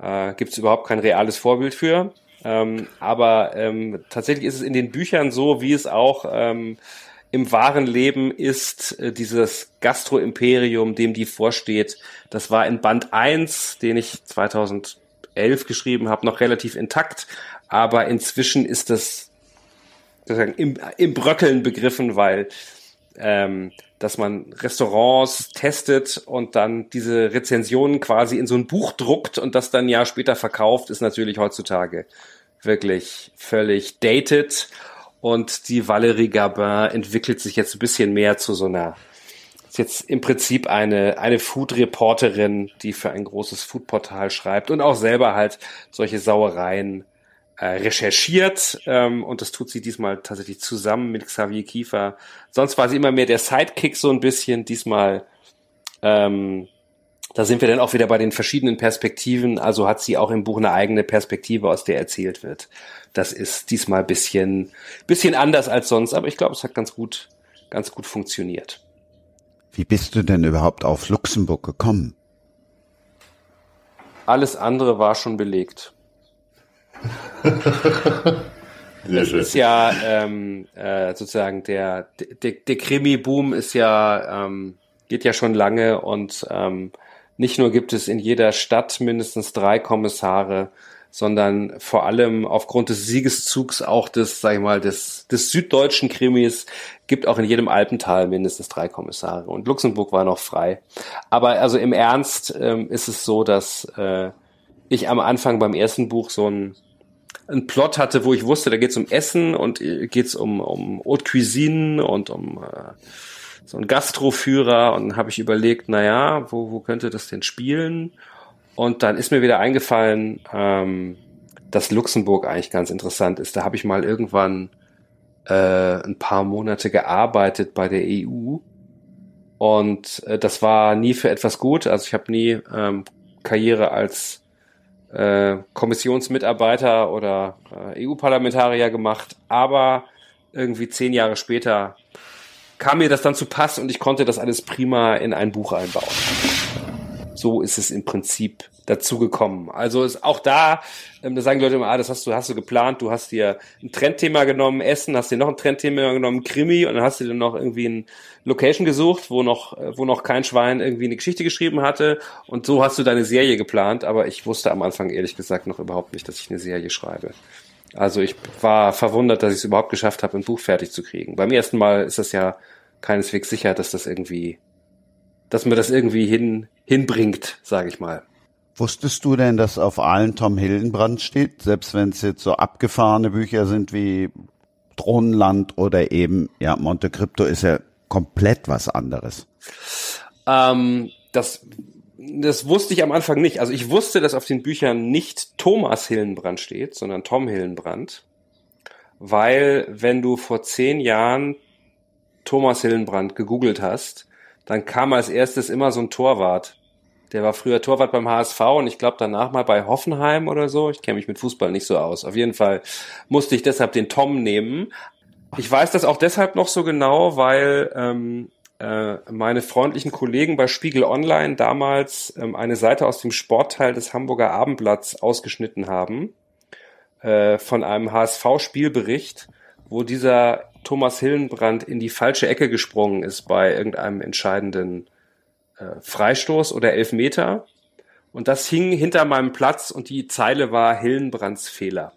Äh, Gibt es überhaupt kein reales Vorbild für. Ähm, aber ähm, tatsächlich ist es in den Büchern so, wie es auch ähm, im wahren Leben ist, äh, dieses Gastro-Imperium, dem die vorsteht. Das war in Band 1, den ich 2011 geschrieben habe, noch relativ intakt. Aber inzwischen ist das sozusagen im, im Bröckeln begriffen, weil ähm, dass man Restaurants testet und dann diese Rezensionen quasi in so ein Buch druckt und das dann ein Jahr später verkauft, ist natürlich heutzutage wirklich völlig dated. Und die Valérie Gabin entwickelt sich jetzt ein bisschen mehr zu so einer, ist jetzt im Prinzip eine, eine Food-Reporterin, die für ein großes Food-Portal schreibt und auch selber halt solche Sauereien recherchiert ähm, und das tut sie diesmal tatsächlich zusammen mit Xavier Kiefer. Sonst war sie immer mehr der Sidekick so ein bisschen. Diesmal, ähm, da sind wir dann auch wieder bei den verschiedenen Perspektiven. Also hat sie auch im Buch eine eigene Perspektive, aus der erzählt wird. Das ist diesmal bisschen, bisschen anders als sonst, aber ich glaube, es hat ganz gut, ganz gut funktioniert. Wie bist du denn überhaupt auf Luxemburg gekommen? Alles andere war schon belegt. das ist ja ähm, äh, sozusagen der, der, der Krimi-Boom ist ja, ähm, geht ja schon lange und ähm, nicht nur gibt es in jeder Stadt mindestens drei Kommissare, sondern vor allem aufgrund des Siegeszugs auch des, sag ich mal, des, des süddeutschen Krimis gibt auch in jedem Alpental mindestens drei Kommissare und Luxemburg war noch frei. Aber also im Ernst ähm, ist es so, dass äh, ich am Anfang beim ersten Buch so ein einen Plot hatte, wo ich wusste, da geht's um Essen und äh, geht's um, um Haute Cuisine und um äh, so einen Gastroführer und dann habe ich überlegt, naja, wo, wo könnte das denn spielen? Und dann ist mir wieder eingefallen, ähm, dass Luxemburg eigentlich ganz interessant ist. Da habe ich mal irgendwann äh, ein paar Monate gearbeitet bei der EU und äh, das war nie für etwas gut. Also ich habe nie ähm, Karriere als äh, Kommissionsmitarbeiter oder äh, EU-Parlamentarier gemacht, aber irgendwie zehn Jahre später kam mir das dann zu Pass und ich konnte das alles prima in ein Buch einbauen. So ist es im Prinzip dazu gekommen. Also ist auch da, ähm, da sagen Leute immer, ah, das hast du, hast du geplant, du hast dir ein Trendthema genommen, Essen, hast dir noch ein Trendthema genommen, Krimi, und dann hast du dir noch irgendwie ein Location gesucht, wo noch, wo noch kein Schwein irgendwie eine Geschichte geschrieben hatte. Und so hast du deine Serie geplant, aber ich wusste am Anfang ehrlich gesagt noch überhaupt nicht, dass ich eine Serie schreibe. Also ich war verwundert, dass ich es überhaupt geschafft habe, ein Buch fertig zu kriegen. Beim ersten Mal ist das ja keineswegs sicher, dass das irgendwie, dass man das irgendwie hin, hinbringt, sage ich mal. Wusstest du denn, dass auf allen Tom Hildenbrand steht, selbst wenn es jetzt so abgefahrene Bücher sind wie Drohnenland oder eben, ja, Monte Crypto ist ja komplett was anderes. Ähm, das, das wusste ich am Anfang nicht. Also ich wusste, dass auf den Büchern nicht Thomas Hillenbrand steht, sondern Tom Hillenbrand. Weil wenn du vor zehn Jahren Thomas Hillenbrand gegoogelt hast, dann kam als erstes immer so ein Torwart der war früher Torwart beim HSV und ich glaube danach mal bei Hoffenheim oder so. Ich kenne mich mit Fußball nicht so aus. Auf jeden Fall musste ich deshalb den Tom nehmen. Ich weiß das auch deshalb noch so genau, weil ähm, äh, meine freundlichen Kollegen bei Spiegel Online damals ähm, eine Seite aus dem Sportteil des Hamburger Abendblatts ausgeschnitten haben äh, von einem HSV-Spielbericht, wo dieser Thomas Hillenbrand in die falsche Ecke gesprungen ist bei irgendeinem entscheidenden äh, Freistoß oder Elfmeter. Und das hing hinter meinem Platz und die Zeile war Hillenbrands Fehler.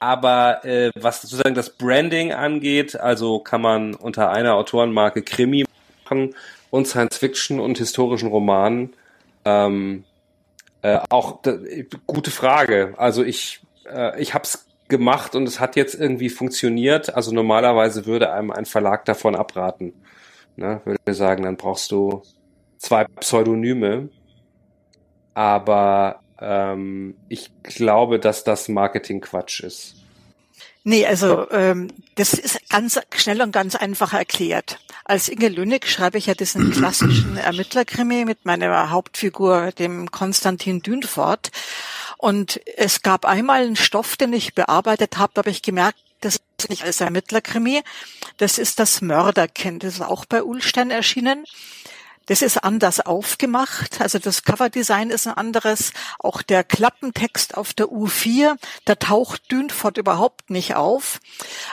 Aber äh, was sozusagen das Branding angeht, also kann man unter einer Autorenmarke Krimi machen und Science Fiction und historischen Romanen. Ähm, äh, auch gute Frage. Also ich äh, ich habe es gemacht und es hat jetzt irgendwie funktioniert. Also normalerweise würde einem ein Verlag davon abraten. Ne, würde sagen, dann brauchst du zwei Pseudonyme. aber ähm, ich glaube, dass das Marketing-Quatsch ist. Nee, also ähm, das ist ganz schnell und ganz einfach erklärt. Als Inge Lünnig schreibe ich ja diesen klassischen Ermittlerkrimi mit meiner Hauptfigur, dem Konstantin Dünfort. Und es gab einmal einen Stoff, den ich bearbeitet habe, da habe ich gemerkt, das ist nicht als Ermittlerkrimi, das ist das Mörderkind, das ist auch bei Ulstein erschienen. Das ist anders aufgemacht. Also das Coverdesign ist ein anderes. Auch der Klappentext auf der U4, da taucht Dünfort überhaupt nicht auf.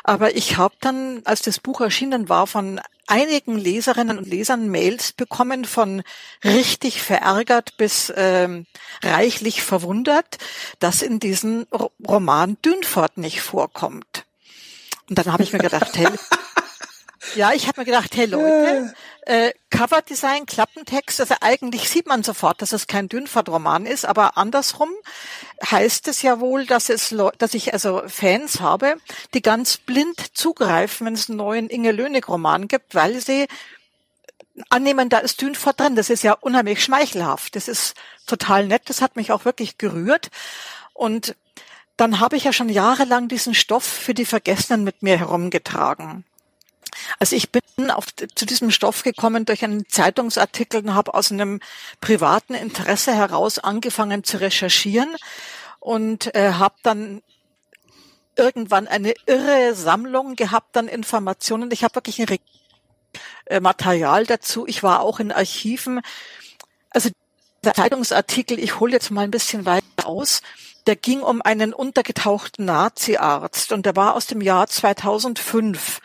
Aber ich habe dann, als das Buch erschienen war, von einigen Leserinnen und Lesern Mails bekommen von richtig verärgert bis ähm, reichlich verwundert, dass in diesem Roman Dünfort nicht vorkommt. Und dann habe ich mir gedacht, hey, ja, ich habe mir gedacht, hey Leute, äh, Coverdesign, Klappentext, also eigentlich sieht man sofort, dass es kein Dünnfahrt-Roman ist, aber andersrum heißt es ja wohl, dass es, dass ich also Fans habe, die ganz blind zugreifen, wenn es einen neuen Inge Lönig-Roman gibt, weil sie annehmen, da ist Dünfahrt drin. Das ist ja unheimlich schmeichelhaft. Das ist total nett. Das hat mich auch wirklich gerührt. Und dann habe ich ja schon jahrelang diesen Stoff für die Vergessenen mit mir herumgetragen. Also ich bin auf, zu diesem Stoff gekommen durch einen Zeitungsartikel und habe aus einem privaten Interesse heraus angefangen zu recherchieren und äh, habe dann irgendwann eine irre Sammlung gehabt an Informationen. Ich habe wirklich ein äh, Material dazu. Ich war auch in Archiven. Also der Zeitungsartikel, ich hole jetzt mal ein bisschen weiter aus, der ging um einen untergetauchten Nazi-Arzt und der war aus dem Jahr 2005.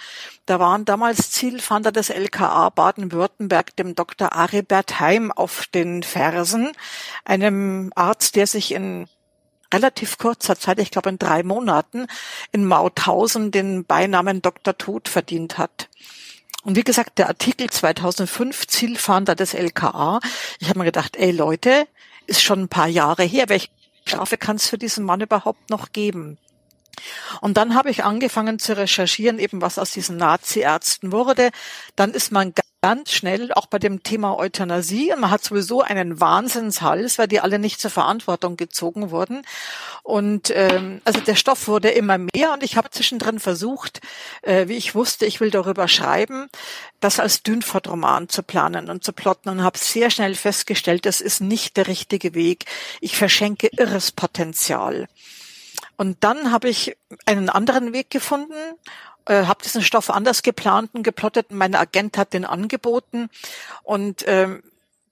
Da waren damals Zielfahnder des LKA Baden-Württemberg dem Dr. Aribert Heim auf den Fersen, einem Arzt, der sich in relativ kurzer Zeit, ich glaube in drei Monaten, in Mauthausen den Beinamen Dr. Tod verdient hat. Und wie gesagt, der Artikel 2005, Zielfahnder des LKA, ich habe mir gedacht, ey Leute, ist schon ein paar Jahre her, welche Strafe kann es für diesen Mann überhaupt noch geben? Und dann habe ich angefangen zu recherchieren, eben was aus diesen Nazi-Ärzten wurde. Dann ist man ganz schnell auch bei dem Thema Euthanasie und man hat sowieso einen Wahnsinnshals, weil die alle nicht zur Verantwortung gezogen wurden. Und ähm, also der Stoff wurde immer mehr und ich habe zwischendrin versucht, äh, wie ich wusste, ich will darüber schreiben, das als Dünfort-Roman zu planen und zu plotten und habe sehr schnell festgestellt, das ist nicht der richtige Weg. Ich verschenke irres Potenzial. Und dann habe ich einen anderen Weg gefunden, äh, habe diesen Stoff anders geplant und geplottet. Mein Agent hat den angeboten und ähm,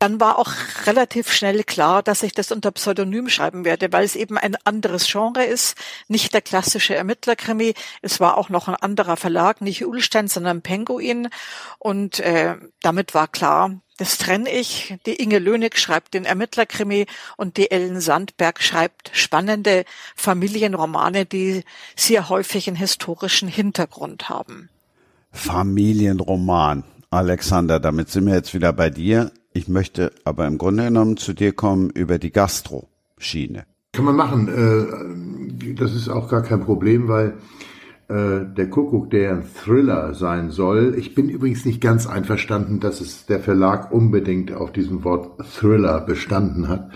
dann war auch relativ schnell klar, dass ich das unter Pseudonym schreiben werde, weil es eben ein anderes Genre ist, nicht der klassische Ermittlerkrimi. Es war auch noch ein anderer Verlag, nicht Ulstein, sondern Penguin. Und äh, damit war klar, das trenne ich. Die Inge Lönig schreibt den Ermittlerkrimi und die Ellen Sandberg schreibt spannende Familienromane, die sehr häufig einen historischen Hintergrund haben. Familienroman. Alexander, damit sind wir jetzt wieder bei dir. Ich möchte aber im Grunde genommen zu dir kommen über die Gastro-Schiene. Kann man machen. Äh, das ist auch gar kein Problem, weil äh, der Kuckuck, der ein Thriller sein soll. Ich bin übrigens nicht ganz einverstanden, dass es der Verlag unbedingt auf diesem Wort Thriller bestanden hat,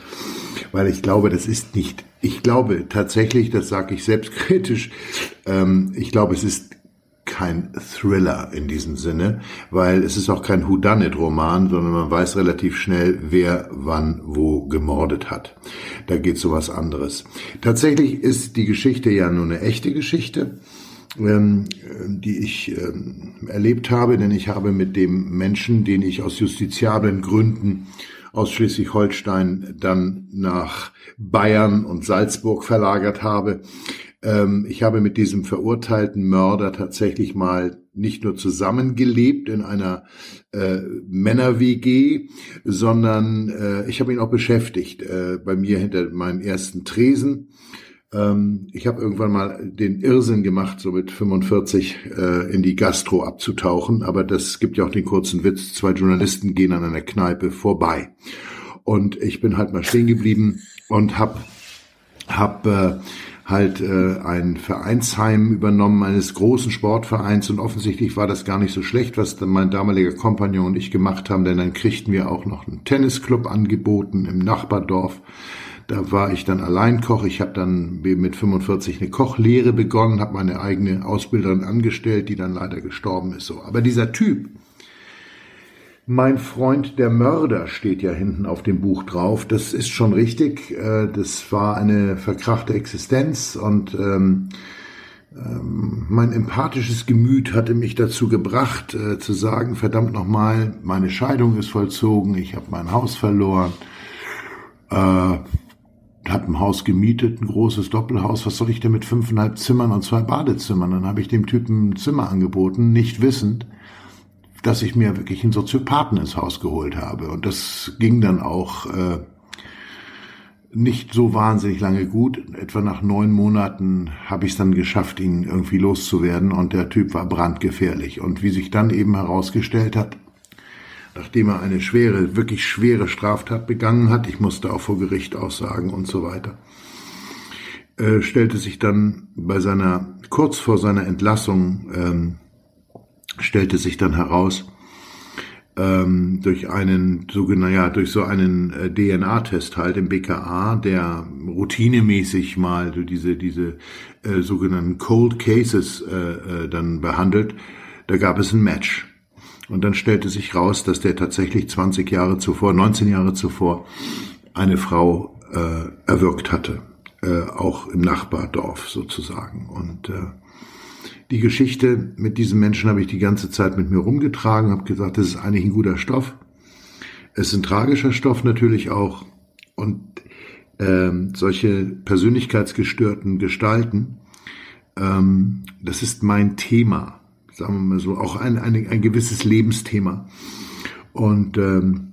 weil ich glaube, das ist nicht. Ich glaube tatsächlich, das sage ich selbstkritisch, ähm, ich glaube, es ist kein Thriller in diesem Sinne, weil es ist auch kein Whodunit-Roman, sondern man weiß relativ schnell, wer wann wo gemordet hat. Da geht so was anderes. Tatsächlich ist die Geschichte ja nur eine echte Geschichte ähm, die ich ähm, erlebt habe, denn ich habe mit dem Menschen, den ich aus justiziablen Gründen aus Schleswig-Holstein dann nach Bayern und Salzburg verlagert habe. Ähm, ich habe mit diesem verurteilten Mörder tatsächlich mal nicht nur zusammengelebt in einer äh, Männer-WG, sondern äh, ich habe ihn auch beschäftigt äh, bei mir hinter meinem ersten Tresen ähm, ich habe irgendwann mal den Irrsinn gemacht, so mit 45 äh, in die Gastro abzutauchen, aber das gibt ja auch den kurzen Witz, zwei Journalisten gehen an einer Kneipe vorbei. Und ich bin halt mal stehen geblieben und hab, hab äh, halt äh, ein Vereinsheim übernommen eines großen Sportvereins und offensichtlich war das gar nicht so schlecht, was mein damaliger Kompagnon und ich gemacht haben, denn dann kriegten wir auch noch einen Tennisclub angeboten im Nachbardorf. Da war ich dann Alleinkoch. Ich habe dann mit 45 eine Kochlehre begonnen, habe meine eigene Ausbilderin angestellt, die dann leider gestorben ist. So, aber dieser Typ, mein Freund der Mörder steht ja hinten auf dem Buch drauf. Das ist schon richtig. Äh, das war eine verkrachte Existenz und ähm, ähm, mein empathisches Gemüt hatte mich dazu gebracht, äh, zu sagen, verdammt nochmal, meine Scheidung ist vollzogen, ich habe mein Haus verloren, äh, habe ein Haus gemietet, ein großes Doppelhaus, was soll ich denn mit fünfeinhalb Zimmern und zwei Badezimmern? Dann habe ich dem Typen ein Zimmer angeboten, nicht wissend, dass ich mir wirklich einen Soziopathen ins Haus geholt habe. Und das ging dann auch äh, nicht so wahnsinnig lange gut. Etwa nach neun Monaten habe ich es dann geschafft, ihn irgendwie loszuwerden. Und der Typ war brandgefährlich. Und wie sich dann eben herausgestellt hat, nachdem er eine schwere, wirklich schwere Straftat begangen hat, ich musste auch vor Gericht aussagen und so weiter, äh, stellte sich dann bei seiner, kurz vor seiner Entlassung, ähm, stellte sich dann heraus, ähm, durch einen sogenannten, ja, durch so einen äh, DNA-Test halt im BKA, der routinemäßig mal so diese, diese äh, sogenannten Cold Cases äh, äh, dann behandelt, da gab es ein Match. Und dann stellte sich raus, dass der tatsächlich 20 Jahre zuvor, 19 Jahre zuvor, eine Frau äh, erwürgt hatte, äh, auch im Nachbardorf sozusagen. Und äh, die Geschichte mit diesem Menschen habe ich die ganze Zeit mit mir rumgetragen, habe gesagt, das ist eigentlich ein guter Stoff. Es ist ein tragischer Stoff natürlich auch. Und ähm, solche persönlichkeitsgestörten Gestalten, ähm, das ist mein Thema, sagen wir mal so, auch ein, ein, ein gewisses Lebensthema. Und ähm,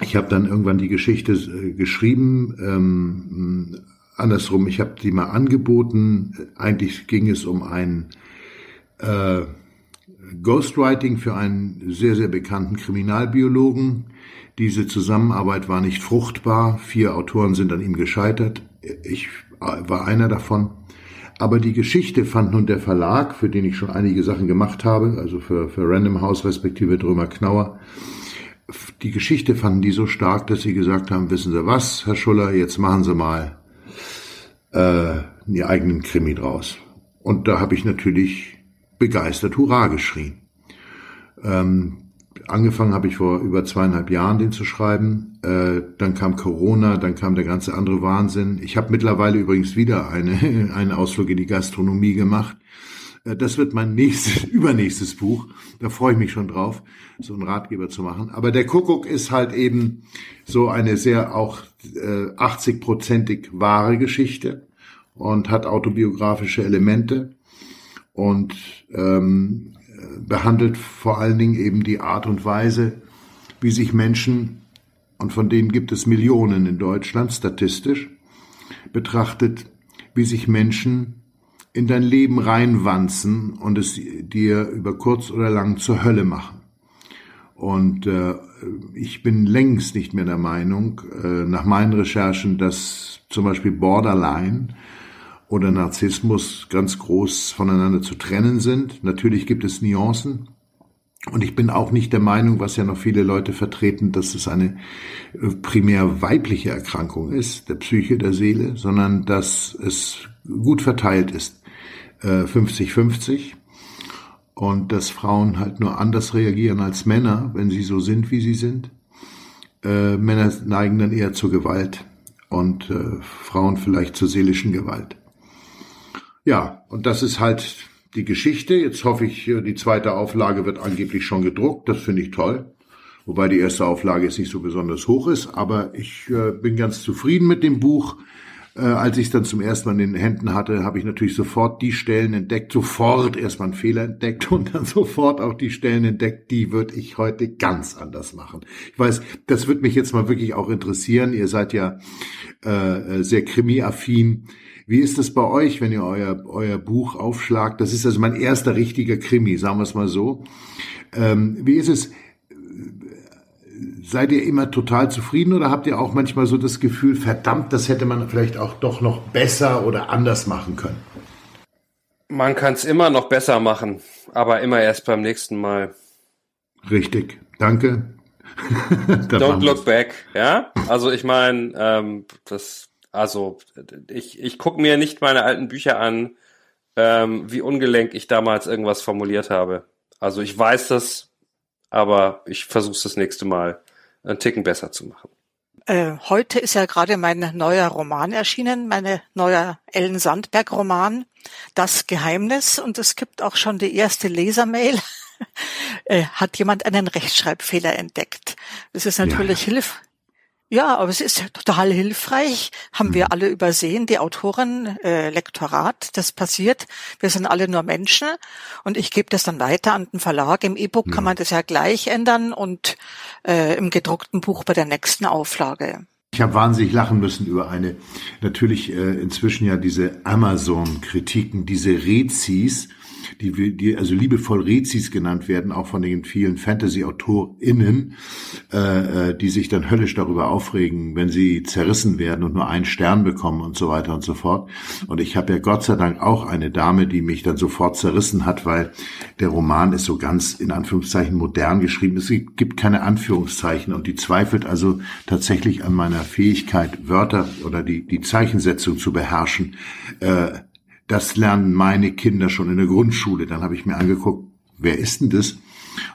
ich habe dann irgendwann die Geschichte äh, geschrieben, ähm, andersrum, ich habe die mal angeboten. Eigentlich ging es um ein äh, Ghostwriting für einen sehr, sehr bekannten Kriminalbiologen. Diese Zusammenarbeit war nicht fruchtbar. Vier Autoren sind an ihm gescheitert. Ich war einer davon. Aber die Geschichte fand nun der Verlag, für den ich schon einige Sachen gemacht habe, also für, für Random House respektive Drömer Knauer, die Geschichte fanden die so stark, dass sie gesagt haben, wissen Sie was, Herr Schuller, jetzt machen Sie mal äh, einen eigenen Krimi draus. Und da habe ich natürlich begeistert Hurra geschrien. Ähm, angefangen habe ich vor über zweieinhalb Jahren den zu schreiben. Äh, dann kam Corona, dann kam der ganze andere Wahnsinn. Ich habe mittlerweile übrigens wieder eine, einen Ausflug in die Gastronomie gemacht. Äh, das wird mein nächstes, übernächstes Buch. Da freue ich mich schon drauf, so einen Ratgeber zu machen. Aber der Kuckuck ist halt eben so eine sehr auch äh, 80-prozentig wahre Geschichte und hat autobiografische Elemente und ähm, behandelt vor allen Dingen eben die Art und Weise, wie sich Menschen, und von denen gibt es Millionen in Deutschland statistisch, betrachtet, wie sich Menschen in dein Leben reinwanzen und es dir über kurz oder lang zur Hölle machen. Und äh, ich bin längst nicht mehr der Meinung, äh, nach meinen Recherchen, dass zum Beispiel Borderline oder Narzissmus ganz groß voneinander zu trennen sind. Natürlich gibt es Nuancen. Und ich bin auch nicht der Meinung, was ja noch viele Leute vertreten, dass es eine äh, primär weibliche Erkrankung ist, der Psyche, der Seele, sondern dass es gut verteilt ist. 50-50 äh, und dass Frauen halt nur anders reagieren als Männer, wenn sie so sind, wie sie sind. Äh, Männer neigen dann eher zur Gewalt und äh, Frauen vielleicht zur seelischen Gewalt. Ja, und das ist halt die Geschichte. Jetzt hoffe ich, äh, die zweite Auflage wird angeblich schon gedruckt. Das finde ich toll. Wobei die erste Auflage jetzt nicht so besonders hoch ist. Aber ich äh, bin ganz zufrieden mit dem Buch. Äh, als ich es dann zum ersten Mal in den Händen hatte, habe ich natürlich sofort die Stellen entdeckt, sofort erstmal einen Fehler entdeckt und dann sofort auch die Stellen entdeckt, die würde ich heute ganz anders machen. Ich weiß, das wird mich jetzt mal wirklich auch interessieren. Ihr seid ja äh, sehr krimi-affin. Wie ist das bei euch, wenn ihr euer, euer Buch aufschlagt? Das ist also mein erster richtiger Krimi, sagen wir es mal so. Ähm, wie ist es? Seid ihr immer total zufrieden oder habt ihr auch manchmal so das Gefühl, verdammt, das hätte man vielleicht auch doch noch besser oder anders machen können? Man kann es immer noch besser machen, aber immer erst beim nächsten Mal. Richtig, danke. Don't look back, ja. Also ich meine, ähm, das, also ich ich gucke mir nicht meine alten Bücher an, ähm, wie ungelenk ich damals irgendwas formuliert habe. Also ich weiß das, aber ich versuche es das nächste Mal einen Ticken besser zu machen. Äh, heute ist ja gerade mein neuer Roman erschienen, meine neuer Ellen Sandberg Roman, Das Geheimnis. Und es gibt auch schon die erste Lesermail. äh, hat jemand einen Rechtschreibfehler entdeckt? Das ist natürlich ja. hilf ja, aber es ist total hilfreich, haben wir mhm. alle übersehen, die Autoren, äh, Lektorat, das passiert. Wir sind alle nur Menschen und ich gebe das dann weiter an den Verlag. Im E-Book ja. kann man das ja gleich ändern und äh, im gedruckten Buch bei der nächsten Auflage. Ich habe wahnsinnig lachen müssen über eine, natürlich äh, inzwischen ja diese Amazon-Kritiken, diese Rezis, die, die also liebevoll Rezis genannt werden, auch von den vielen Fantasy-AutorInnen, äh, äh, die sich dann höllisch darüber aufregen, wenn sie zerrissen werden und nur einen Stern bekommen und so weiter und so fort. Und ich habe ja Gott sei Dank auch eine Dame, die mich dann sofort zerrissen hat, weil der Roman ist so ganz in Anführungszeichen modern geschrieben. Es gibt keine Anführungszeichen und die zweifelt also tatsächlich an meiner Fähigkeit, Wörter oder die, die Zeichensetzung zu beherrschen. Äh, das lernen meine Kinder schon in der Grundschule. Dann habe ich mir angeguckt, wer ist denn das?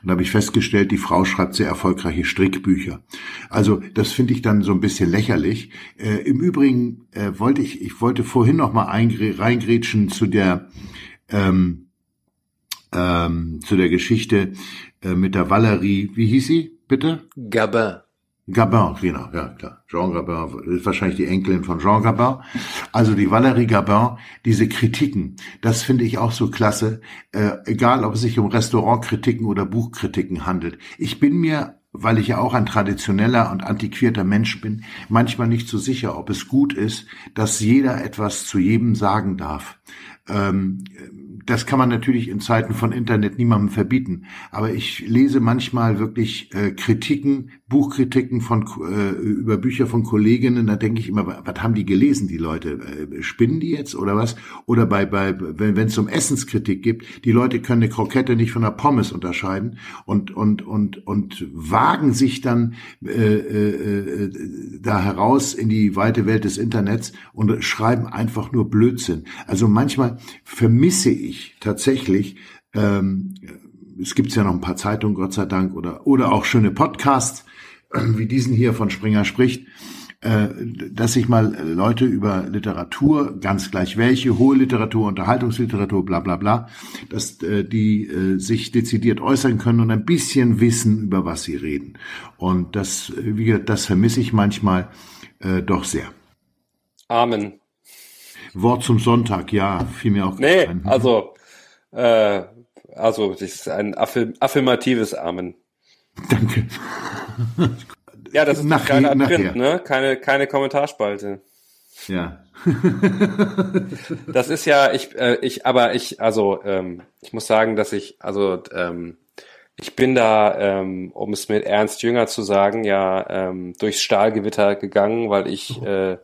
Und da habe ich festgestellt, die Frau schreibt sehr erfolgreiche Strickbücher. Also das finde ich dann so ein bisschen lächerlich. Äh, Im Übrigen äh, wollte ich, ich wollte vorhin noch mal reingrätschen zu der ähm, ähm, zu der Geschichte äh, mit der Valerie. Wie hieß sie bitte? Gabin. Gabin, genau, ja klar. Jean Gabin ist wahrscheinlich die Enkelin von Jean Gabin. Also die Valérie Gabin, diese Kritiken, das finde ich auch so klasse. Äh, egal, ob es sich um Restaurantkritiken oder Buchkritiken handelt. Ich bin mir weil ich ja auch ein traditioneller und antiquierter Mensch bin, manchmal nicht so sicher, ob es gut ist, dass jeder etwas zu jedem sagen darf. Ähm, das kann man natürlich in Zeiten von Internet niemandem verbieten. Aber ich lese manchmal wirklich äh, Kritiken, Buchkritiken von äh, über Bücher von Kolleginnen. Da denke ich immer, was haben die gelesen, die Leute? Äh, spinnen die jetzt oder was? Oder bei, bei wenn es um Essenskritik gibt, die Leute können eine Krokette nicht von einer Pommes unterscheiden und und und und wagen sich dann äh, äh, äh, da heraus in die weite Welt des Internets und schreiben einfach nur Blödsinn. Also manchmal vermisse ich tatsächlich, ähm, es gibt ja noch ein paar Zeitungen, Gott sei Dank, oder, oder auch schöne Podcasts, wie diesen hier von Springer spricht, äh, dass sich mal Leute über Literatur, ganz gleich welche, hohe Literatur, Unterhaltungsliteratur, bla bla bla, dass äh, die äh, sich dezidiert äußern können und ein bisschen wissen, über was sie reden. Und das, wie gesagt, das vermisse ich manchmal äh, doch sehr. Amen. Wort zum Sonntag, ja, fiel mir auch. Nee, ein. also, äh, also, das ist ein affirm affirmatives Amen. Danke. ja, das ist Nach, keine Print, ne? Keine, keine Kommentarspalte. Ja. das ist ja, ich, äh, ich, aber ich, also, ähm, ich muss sagen, dass ich, also, ähm, ich bin da, ähm, um es mit Ernst Jünger zu sagen, ja ähm, durchs Stahlgewitter gegangen, weil ich äh,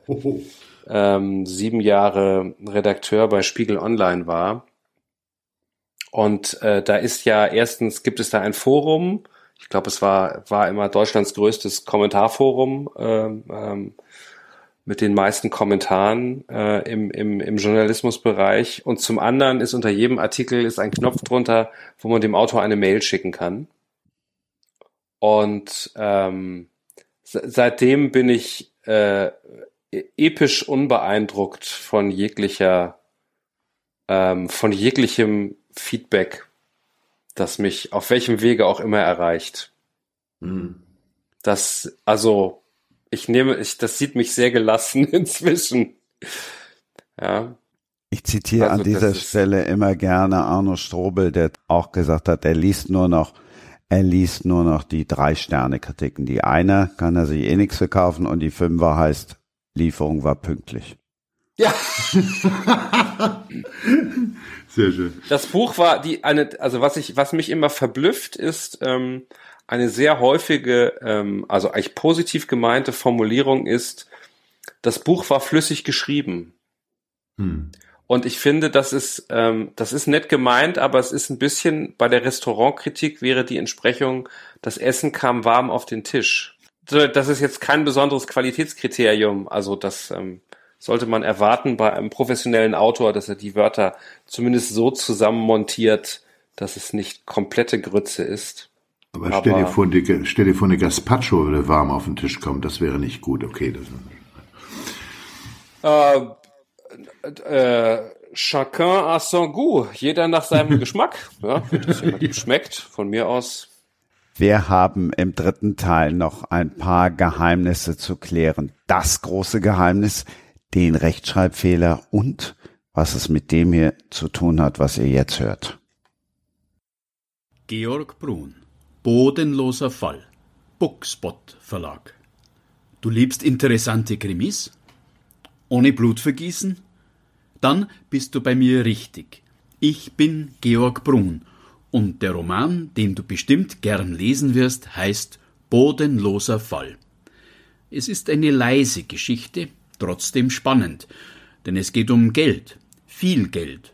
ähm, sieben Jahre Redakteur bei Spiegel Online war. Und äh, da ist ja erstens gibt es da ein Forum. Ich glaube, es war war immer Deutschlands größtes Kommentarforum ähm, ähm, mit den meisten Kommentaren äh, im, im, im Journalismusbereich. Und zum anderen ist unter jedem Artikel ist ein Knopf drunter, wo man dem Autor eine Mail schicken kann. Und ähm, seitdem bin ich äh, episch unbeeindruckt von jeglicher, ähm, von jeglichem Feedback, das mich auf welchem Wege auch immer erreicht. Mhm. Das, also, ich nehme, ich, das sieht mich sehr gelassen inzwischen. Ja. Ich zitiere also, an dieser Stelle immer gerne Arno Strobel, der auch gesagt hat, er liest nur noch, er liest nur noch die drei Sterne Kritiken. Die eine kann er sich eh nichts verkaufen und die Fünfer heißt Lieferung war pünktlich. Ja. Sehr schön. Das Buch war die eine, also was ich, was mich immer verblüfft ist, ähm, eine sehr häufige, ähm, also eigentlich positiv gemeinte Formulierung ist, das Buch war flüssig geschrieben. Hm. Und ich finde, das ist, ähm, das ist nett gemeint, aber es ist ein bisschen, bei der Restaurantkritik wäre die Entsprechung, das Essen kam warm auf den Tisch. Das ist jetzt kein besonderes Qualitätskriterium. Also das ähm, sollte man erwarten bei einem professionellen Autor, dass er die Wörter zumindest so zusammenmontiert, dass es nicht komplette Grütze ist. Aber, aber stell, dir vor, die, stell dir vor, eine Gazpacho würde warm auf den Tisch kommen. Das wäre nicht gut. Okay. Das äh, äh, chacun à son goût. Jeder nach seinem Geschmack. Ja, wenn das jemand schmeckt, von mir aus. Wir haben im dritten Teil noch ein paar Geheimnisse zu klären. Das große Geheimnis, den Rechtschreibfehler und was es mit dem hier zu tun hat, was ihr jetzt hört. Georg Brun, Bodenloser Fall, Bookspot Verlag. Du liebst interessante Krimis? Ohne Blutvergießen? Dann bist du bei mir richtig. Ich bin Georg Brun und der Roman, den du bestimmt gern lesen wirst, heißt Bodenloser Fall. Es ist eine leise Geschichte, trotzdem spannend, denn es geht um Geld, viel Geld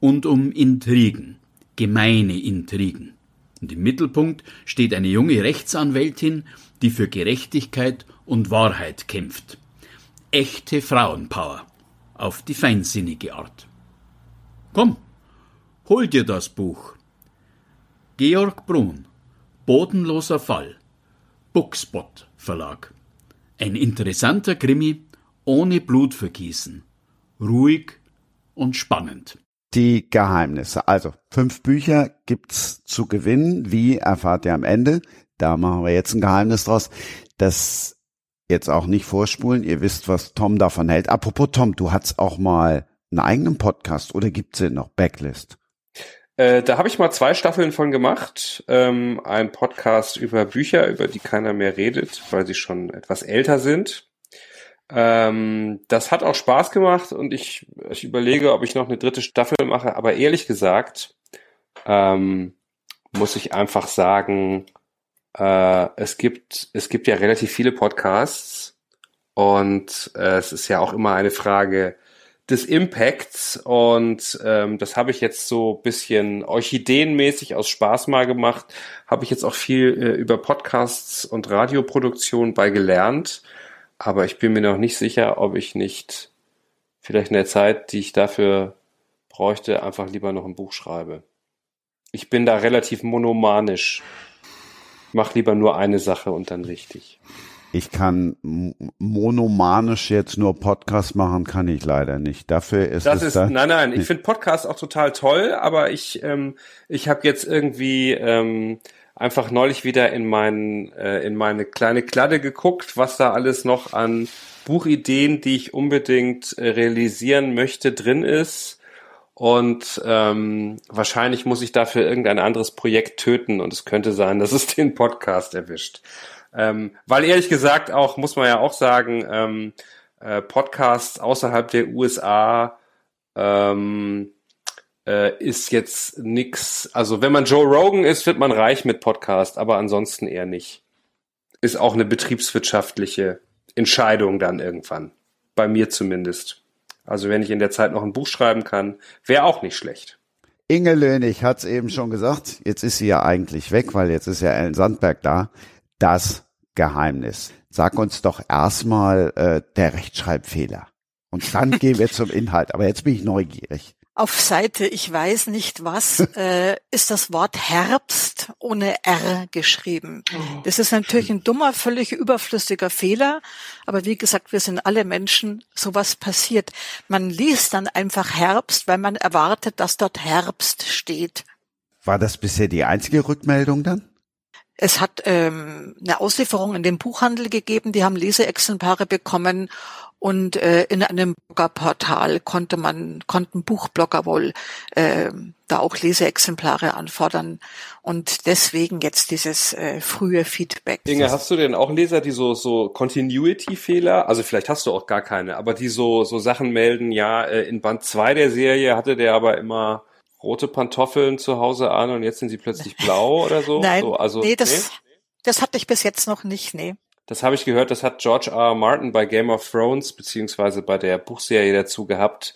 und um Intrigen, gemeine Intrigen. Und im Mittelpunkt steht eine junge Rechtsanwältin, die für Gerechtigkeit und Wahrheit kämpft echte Frauenpower auf die feinsinnige Art. Komm, hol dir das Buch. Georg Brun, Bodenloser Fall, Bookspot Verlag. Ein interessanter Krimi ohne Blutvergießen, ruhig und spannend. Die Geheimnisse. Also, fünf Bücher gibt's zu gewinnen. Wie erfahrt ihr am Ende? Da machen wir jetzt ein Geheimnis draus. Das jetzt auch nicht vorspulen. Ihr wisst, was Tom davon hält. Apropos Tom, du hattest auch mal einen eigenen Podcast oder gibt's den noch? Backlist? Äh, da habe ich mal zwei Staffeln von gemacht. Ähm, ein Podcast über Bücher, über die keiner mehr redet, weil sie schon etwas älter sind. Ähm, das hat auch Spaß gemacht und ich, ich überlege, ob ich noch eine dritte Staffel mache. Aber ehrlich gesagt ähm, muss ich einfach sagen, äh, es gibt, es gibt ja relativ viele Podcasts und äh, es ist ja auch immer eine Frage des Impacts und ähm, das habe ich jetzt so bisschen orchideenmäßig aus Spaß mal gemacht, habe ich jetzt auch viel äh, über Podcasts und Radioproduktion bei gelernt, aber ich bin mir noch nicht sicher, ob ich nicht vielleicht in der Zeit, die ich dafür bräuchte, einfach lieber noch ein Buch schreibe. Ich bin da relativ monomanisch mach lieber nur eine Sache und dann richtig. Ich kann monomanisch jetzt nur Podcast machen, kann ich leider nicht. Dafür ist das es ist da nein nein. Ich finde Podcast auch total toll, aber ich ähm, ich habe jetzt irgendwie ähm, einfach neulich wieder in meinen äh, in meine kleine Kladde geguckt, was da alles noch an Buchideen, die ich unbedingt äh, realisieren möchte, drin ist und ähm, wahrscheinlich muss ich dafür irgendein anderes Projekt töten und es könnte sein, dass es den Podcast erwischt. Ähm, weil ehrlich gesagt auch, muss man ja auch sagen, ähm, äh, Podcasts außerhalb der USA ähm, äh, ist jetzt nix. Also wenn man Joe Rogan ist, wird man reich mit Podcast, aber ansonsten eher nicht. Ist auch eine betriebswirtschaftliche Entscheidung dann irgendwann. Bei mir zumindest. Also wenn ich in der Zeit noch ein Buch schreiben kann, wäre auch nicht schlecht. Inge Lönig hat es eben schon gesagt, jetzt ist sie ja eigentlich weg, weil jetzt ist ja Ellen Sandberg da. Das Geheimnis. Sag uns doch erstmal äh, der Rechtschreibfehler. Und dann gehen wir zum Inhalt. Aber jetzt bin ich neugierig auf Seite ich weiß nicht was äh, ist das Wort Herbst ohne R geschrieben. Oh. Das ist natürlich ein dummer, völlig überflüssiger Fehler, aber wie gesagt, wir sind alle Menschen, sowas passiert. Man liest dann einfach Herbst, weil man erwartet, dass dort Herbst steht. War das bisher die einzige Rückmeldung dann? Es hat ähm, eine Auslieferung in den Buchhandel gegeben, die haben Leseexemplare bekommen und äh, in einem Bloggerportal konnte man, konnten Buchblogger wohl äh, da auch Leseexemplare anfordern und deswegen jetzt dieses äh, frühe Feedback. Inge, hast du denn auch Leser, die so so Continuity-Fehler, also vielleicht hast du auch gar keine, aber die so so Sachen melden, ja, äh, in Band 2 der Serie hatte der aber immer rote Pantoffeln zu Hause an und jetzt sind sie plötzlich blau oder so? Nein, so, also, nee, das, nee? das hatte ich bis jetzt noch nicht, nee. Das habe ich gehört, das hat George R. R. Martin bei Game of Thrones beziehungsweise bei der Buchserie dazu gehabt,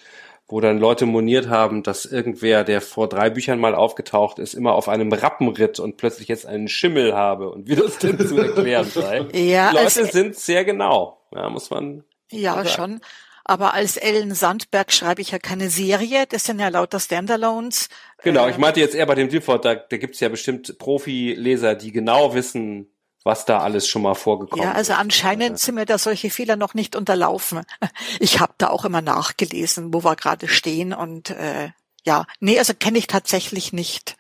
wo dann Leute moniert haben, dass irgendwer, der vor drei Büchern mal aufgetaucht ist, immer auf einem Rappen ritt und plötzlich jetzt einen Schimmel habe und wie das denn zu erklären sei. ja, Die Leute sind sehr genau. Ja, muss man. Ja, sagen. schon. Aber als Ellen Sandberg schreibe ich ja keine Serie, das sind ja lauter Standalones. Genau, ich ähm, meinte jetzt eher bei dem Default, da, da gibt es ja bestimmt Profileser, die genau wissen, was da alles schon mal vorgekommen ist. Ja, also anscheinend sind mir da solche Fehler noch nicht unterlaufen. Ich habe da auch immer nachgelesen, wo wir gerade stehen und äh, ja, nee, also kenne ich tatsächlich nicht.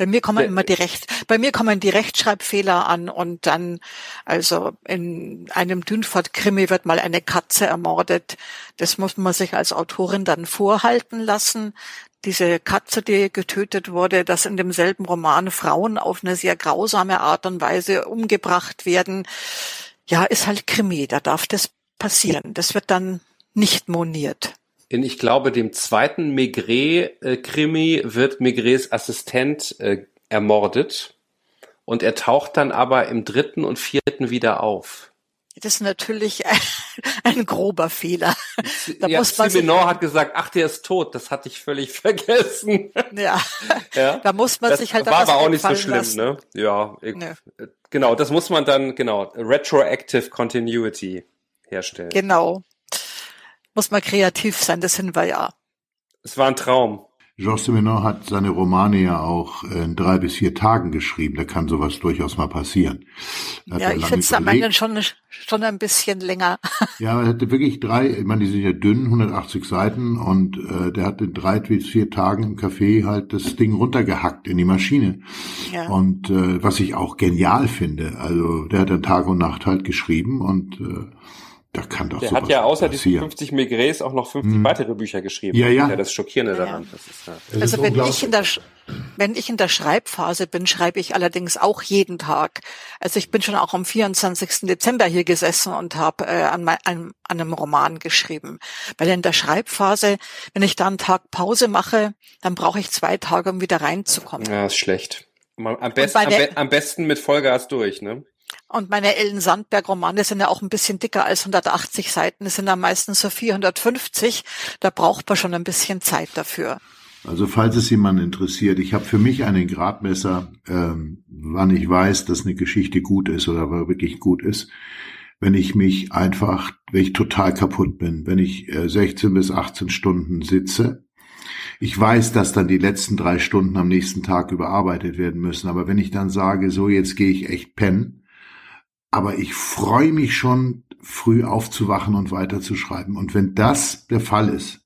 Bei mir kommen immer die Recht, bei mir kommen die Rechtschreibfehler an und dann, also in einem Dünfort-Krimi wird mal eine Katze ermordet. Das muss man sich als Autorin dann vorhalten lassen. Diese Katze, die getötet wurde, dass in demselben Roman Frauen auf eine sehr grausame Art und Weise umgebracht werden. Ja, ist halt Krimi, da darf das passieren. Das wird dann nicht moniert in, ich glaube, dem zweiten Maigret-Krimi wird Maigrets Assistent äh, ermordet und er taucht dann aber im dritten und vierten wieder auf. Das ist natürlich ein, ein grober Fehler. Da ja, muss man Simenon hat gesagt, ach, der ist tot. Das hatte ich völlig vergessen. Ja, ja? da muss man das sich halt war aber auch nicht so schlimm, lassen. ne? Ja, ich, nee. genau, das muss man dann, genau, retroactive continuity herstellen. Genau muss man kreativ sein, das sind wir ja. Es war ein Traum. Georges Simenon hat seine Romane ja auch in drei bis vier Tagen geschrieben. Da kann sowas durchaus mal passieren. Ja, ich finde es am Ende schon, schon ein bisschen länger. Ja, er hatte wirklich drei, ich meine, die sind ja dünn, 180 Seiten und äh, der hat in drei bis vier Tagen im Café halt das Ding runtergehackt in die Maschine. Ja. Und äh, was ich auch genial finde, also der hat dann Tag und Nacht halt geschrieben und äh, da kann doch Der hat ja außer diesen 50 Maigres auch noch 50 hm. weitere Bücher geschrieben. Ja, ja. ja das Schockierende ja, daran. Das ist, ja. Also wenn ich in der wenn ich in der Schreibphase bin, schreibe ich allerdings auch jeden Tag. Also ich bin schon auch am 24. Dezember hier gesessen und habe äh, an, mein, an, an einem Roman geschrieben. Weil in der Schreibphase, wenn ich da einen Tag Pause mache, dann brauche ich zwei Tage, um wieder reinzukommen. Ja, ist schlecht. Am, best, am, be am besten mit Vollgas durch, ne? Und meine Ellen Sandberg-Romane sind ja auch ein bisschen dicker als 180 Seiten. Es sind ja meistens so 450. Da braucht man schon ein bisschen Zeit dafür. Also falls es jemand interessiert, ich habe für mich einen Gradmesser, ähm, wann ich weiß, dass eine Geschichte gut ist oder wirklich gut ist, wenn ich mich einfach, wenn ich total kaputt bin, wenn ich äh, 16 bis 18 Stunden sitze. Ich weiß, dass dann die letzten drei Stunden am nächsten Tag überarbeitet werden müssen, aber wenn ich dann sage, so jetzt gehe ich echt pennen, aber ich freue mich schon, früh aufzuwachen und weiterzuschreiben. Und wenn das der Fall ist,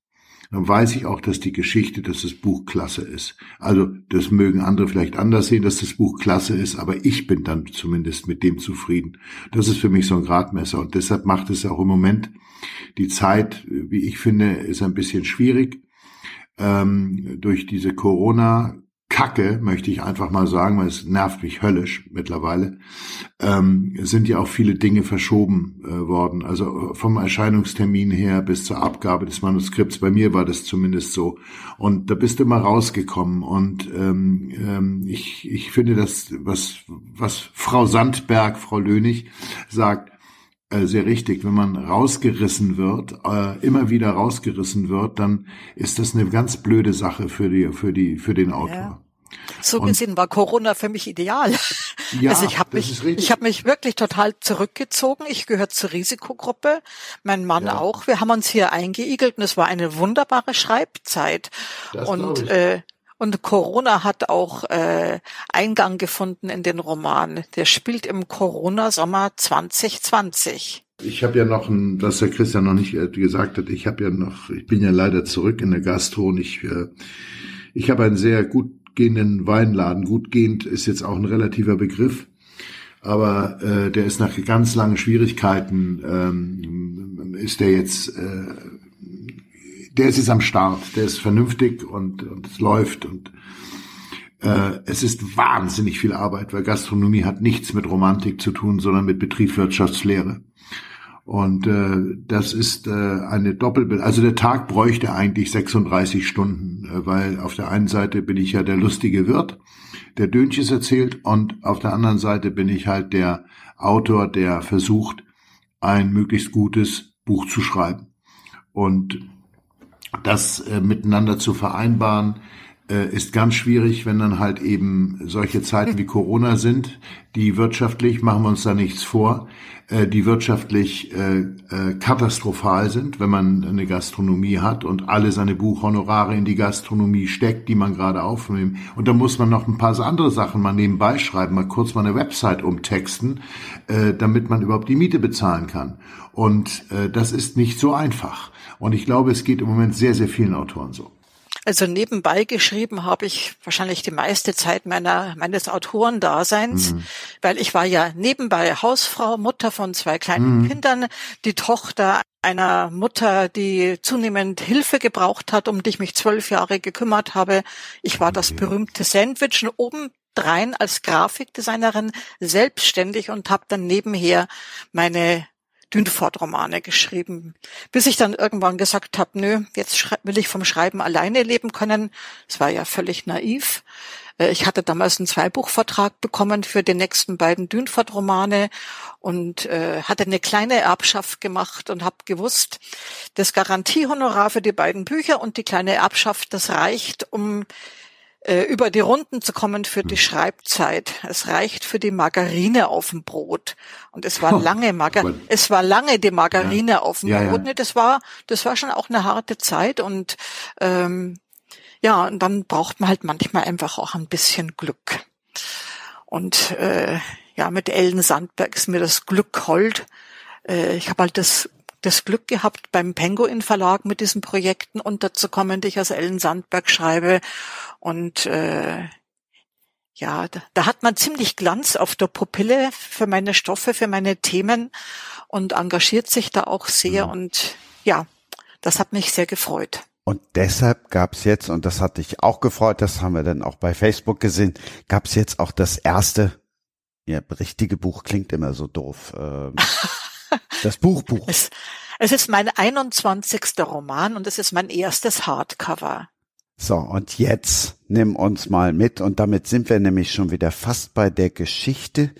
dann weiß ich auch, dass die Geschichte, dass das Buch klasse ist. Also das mögen andere vielleicht anders sehen, dass das Buch klasse ist, aber ich bin dann zumindest mit dem zufrieden. Das ist für mich so ein Gradmesser und deshalb macht es auch im Moment die Zeit, wie ich finde, ist ein bisschen schwierig. Ähm, durch diese Corona Kacke, möchte ich einfach mal sagen, weil es nervt mich höllisch mittlerweile, ähm, sind ja auch viele Dinge verschoben äh, worden. Also äh, vom Erscheinungstermin her bis zur Abgabe des Manuskripts. Bei mir war das zumindest so. Und da bist du immer rausgekommen. Und ähm, ähm, ich, ich finde das, was, was Frau Sandberg, Frau Lönig sagt, äh, sehr richtig. Wenn man rausgerissen wird, äh, immer wieder rausgerissen wird, dann ist das eine ganz blöde Sache für die, für die, für den Autor. Ja. So und, gesehen war Corona für mich ideal. Ja, also ich habe mich, ich habe mich wirklich total zurückgezogen. Ich gehöre zur Risikogruppe, mein Mann ja. auch. Wir haben uns hier eingeigelt und es war eine wunderbare Schreibzeit. Das und äh, und Corona hat auch äh, Eingang gefunden in den Roman. Der spielt im Corona-Sommer 2020. Ich habe ja noch ein, was der Christian noch nicht äh, gesagt hat, ich habe ja noch, ich bin ja leider zurück in der Gastro und ich, äh, ich habe einen sehr gut gehenden Weinladen. Gut gehend ist jetzt auch ein relativer Begriff, aber äh, der ist nach ganz langen Schwierigkeiten ähm, ist der jetzt, äh, der ist jetzt am Start. Der ist vernünftig und, und es läuft und äh, es ist wahnsinnig viel Arbeit, weil Gastronomie hat nichts mit Romantik zu tun, sondern mit Betriebswirtschaftslehre. Und äh, das ist äh, eine Doppelbild. Also der Tag bräuchte eigentlich 36 Stunden weil auf der einen Seite bin ich ja der lustige Wirt, der Dönches erzählt, und auf der anderen Seite bin ich halt der Autor, der versucht, ein möglichst gutes Buch zu schreiben. Und das äh, miteinander zu vereinbaren, äh, ist ganz schwierig, wenn dann halt eben solche Zeiten wie Corona sind, die wirtschaftlich, machen wir uns da nichts vor, äh, die wirtschaftlich äh, äh, katastrophal sind, wenn man eine Gastronomie hat und alle seine Buchhonorare in die Gastronomie steckt, die man gerade aufnimmt. Und da muss man noch ein paar andere Sachen mal nebenbei schreiben, mal kurz mal eine Website umtexten, äh, damit man überhaupt die Miete bezahlen kann. Und äh, das ist nicht so einfach. Und ich glaube, es geht im Moment sehr, sehr vielen Autoren so. Also nebenbei geschrieben habe ich wahrscheinlich die meiste Zeit meiner, meines Autorendaseins, mhm. weil ich war ja nebenbei Hausfrau, Mutter von zwei kleinen mhm. Kindern, die Tochter einer Mutter, die zunehmend Hilfe gebraucht hat, um die ich mich zwölf Jahre gekümmert habe. Ich war das berühmte Sandwich und obendrein als Grafikdesignerin selbstständig und habe dann nebenher meine Dünfort-Romane geschrieben, bis ich dann irgendwann gesagt habe, nö, jetzt will ich vom Schreiben alleine leben können. Es war ja völlig naiv. Äh, ich hatte damals einen Zweibuchvertrag bekommen für die nächsten beiden Dünfort-Romane und äh, hatte eine kleine Erbschaft gemacht und habe gewusst, das Garantiehonorar für die beiden Bücher und die kleine Erbschaft, das reicht, um äh, über die Runden zu kommen für die hm. Schreibzeit. Es reicht für die Margarine auf dem Brot. Und es war lange Margar es war lange die Margarine ja. auf dem ja, Brot. Ja. Das war, das war schon auch eine harte Zeit und ähm, ja, und dann braucht man halt manchmal einfach auch ein bisschen Glück. Und äh, ja, mit Ellen Sandberg ist mir das Glück hold. Äh, ich habe halt das das Glück gehabt, beim Penguin Verlag mit diesen Projekten unterzukommen, die ich als Ellen Sandberg schreibe. Und äh, ja, da, da hat man ziemlich Glanz auf der Pupille für meine Stoffe, für meine Themen und engagiert sich da auch sehr. Mhm. Und ja, das hat mich sehr gefreut. Und deshalb gab's jetzt, und das hat dich auch gefreut, das haben wir dann auch bei Facebook gesehen, gab's jetzt auch das erste, ja, richtige Buch klingt immer so doof. Ähm, Das Buchbuch. Es, es ist mein 21. Roman und es ist mein erstes Hardcover. So, und jetzt nimm uns mal mit und damit sind wir nämlich schon wieder fast bei der Geschichte,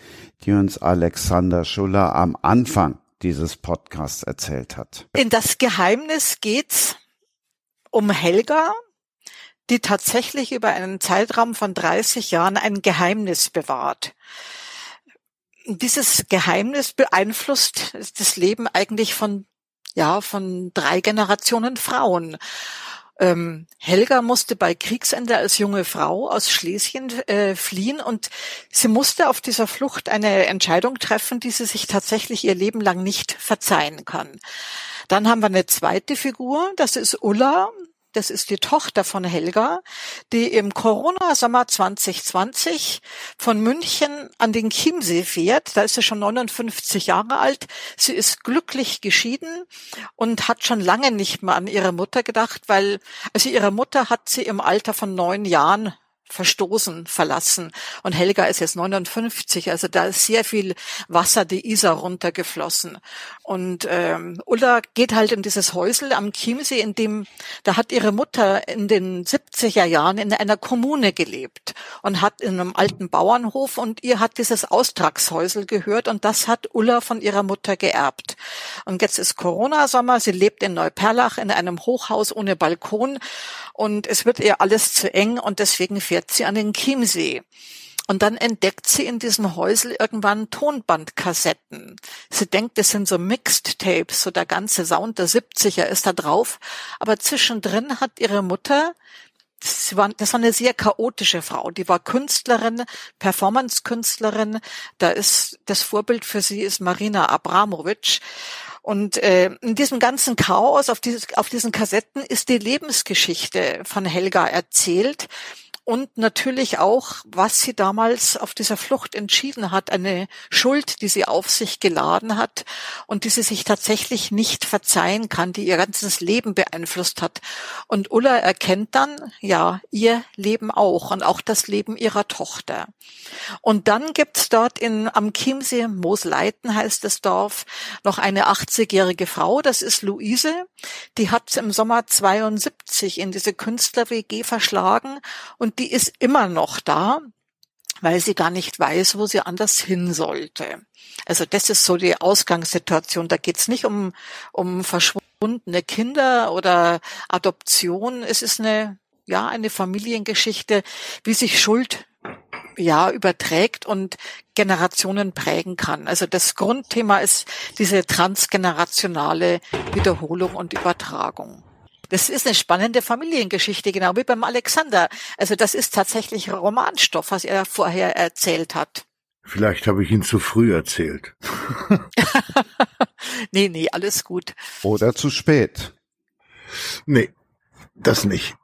die uns Alexander Schuller am Anfang dieses Podcasts erzählt hat. In das Geheimnis geht's um Helga, die tatsächlich über einen Zeitraum von 30 Jahren ein Geheimnis bewahrt dieses Geheimnis beeinflusst das Leben eigentlich von ja von drei Generationen Frauen. Ähm, Helga musste bei Kriegsende als junge Frau aus Schlesien äh, fliehen und sie musste auf dieser Flucht eine Entscheidung treffen, die sie sich tatsächlich ihr Leben lang nicht verzeihen kann. Dann haben wir eine zweite Figur, das ist Ulla, das ist die Tochter von Helga, die im Corona-Sommer 2020 von München an den Chiemsee fährt. Da ist sie schon 59 Jahre alt. Sie ist glücklich geschieden und hat schon lange nicht mehr an ihre Mutter gedacht, weil, also ihre Mutter hat sie im Alter von neun Jahren verstoßen, verlassen. Und Helga ist jetzt 59, also da ist sehr viel Wasser die Isar runtergeflossen. Und ähm, Ulla geht halt in dieses Häusel am Chiemsee, in dem, da hat ihre Mutter in den 70er Jahren in einer Kommune gelebt und hat in einem alten Bauernhof und ihr hat dieses Austragshäusel gehört und das hat Ulla von ihrer Mutter geerbt. Und jetzt ist Corona-Sommer, sie lebt in Neuperlach in einem Hochhaus ohne Balkon und es wird ihr alles zu eng und deswegen fährt sie an den Chiemsee. Und dann entdeckt sie in diesem Häusel irgendwann Tonbandkassetten. Sie denkt, das sind so Mixed Tapes, so der ganze Sound der 70er ist da drauf. Aber zwischendrin hat ihre Mutter, das war, das war eine sehr chaotische Frau, die war Künstlerin, Performance-Künstlerin. Da ist, das Vorbild für sie ist Marina Abramovic. Und äh, in diesem ganzen Chaos auf, dieses, auf diesen Kassetten ist die Lebensgeschichte von Helga erzählt und natürlich auch, was sie damals auf dieser Flucht entschieden hat, eine Schuld, die sie auf sich geladen hat und die sie sich tatsächlich nicht verzeihen kann, die ihr ganzes Leben beeinflusst hat. Und Ulla erkennt dann, ja, ihr Leben auch und auch das Leben ihrer Tochter. Und dann gibt's dort in am Chiemsee, Moosleiten heißt das Dorf, noch eine 80-jährige Frau, das ist Luise, die hat im Sommer 72 sich in diese Künstler-WG verschlagen und die ist immer noch da, weil sie gar nicht weiß, wo sie anders hin sollte. Also das ist so die Ausgangssituation. Da geht's nicht um, um verschwundene Kinder oder Adoption. Es ist eine, ja, eine Familiengeschichte, wie sich Schuld ja, überträgt und Generationen prägen kann. Also das Grundthema ist diese transgenerationale Wiederholung und Übertragung. Das ist eine spannende Familiengeschichte, genau wie beim Alexander. Also das ist tatsächlich Romanstoff, was er vorher erzählt hat. Vielleicht habe ich ihn zu früh erzählt. nee, nee, alles gut. Oder zu spät. Nee, das nicht.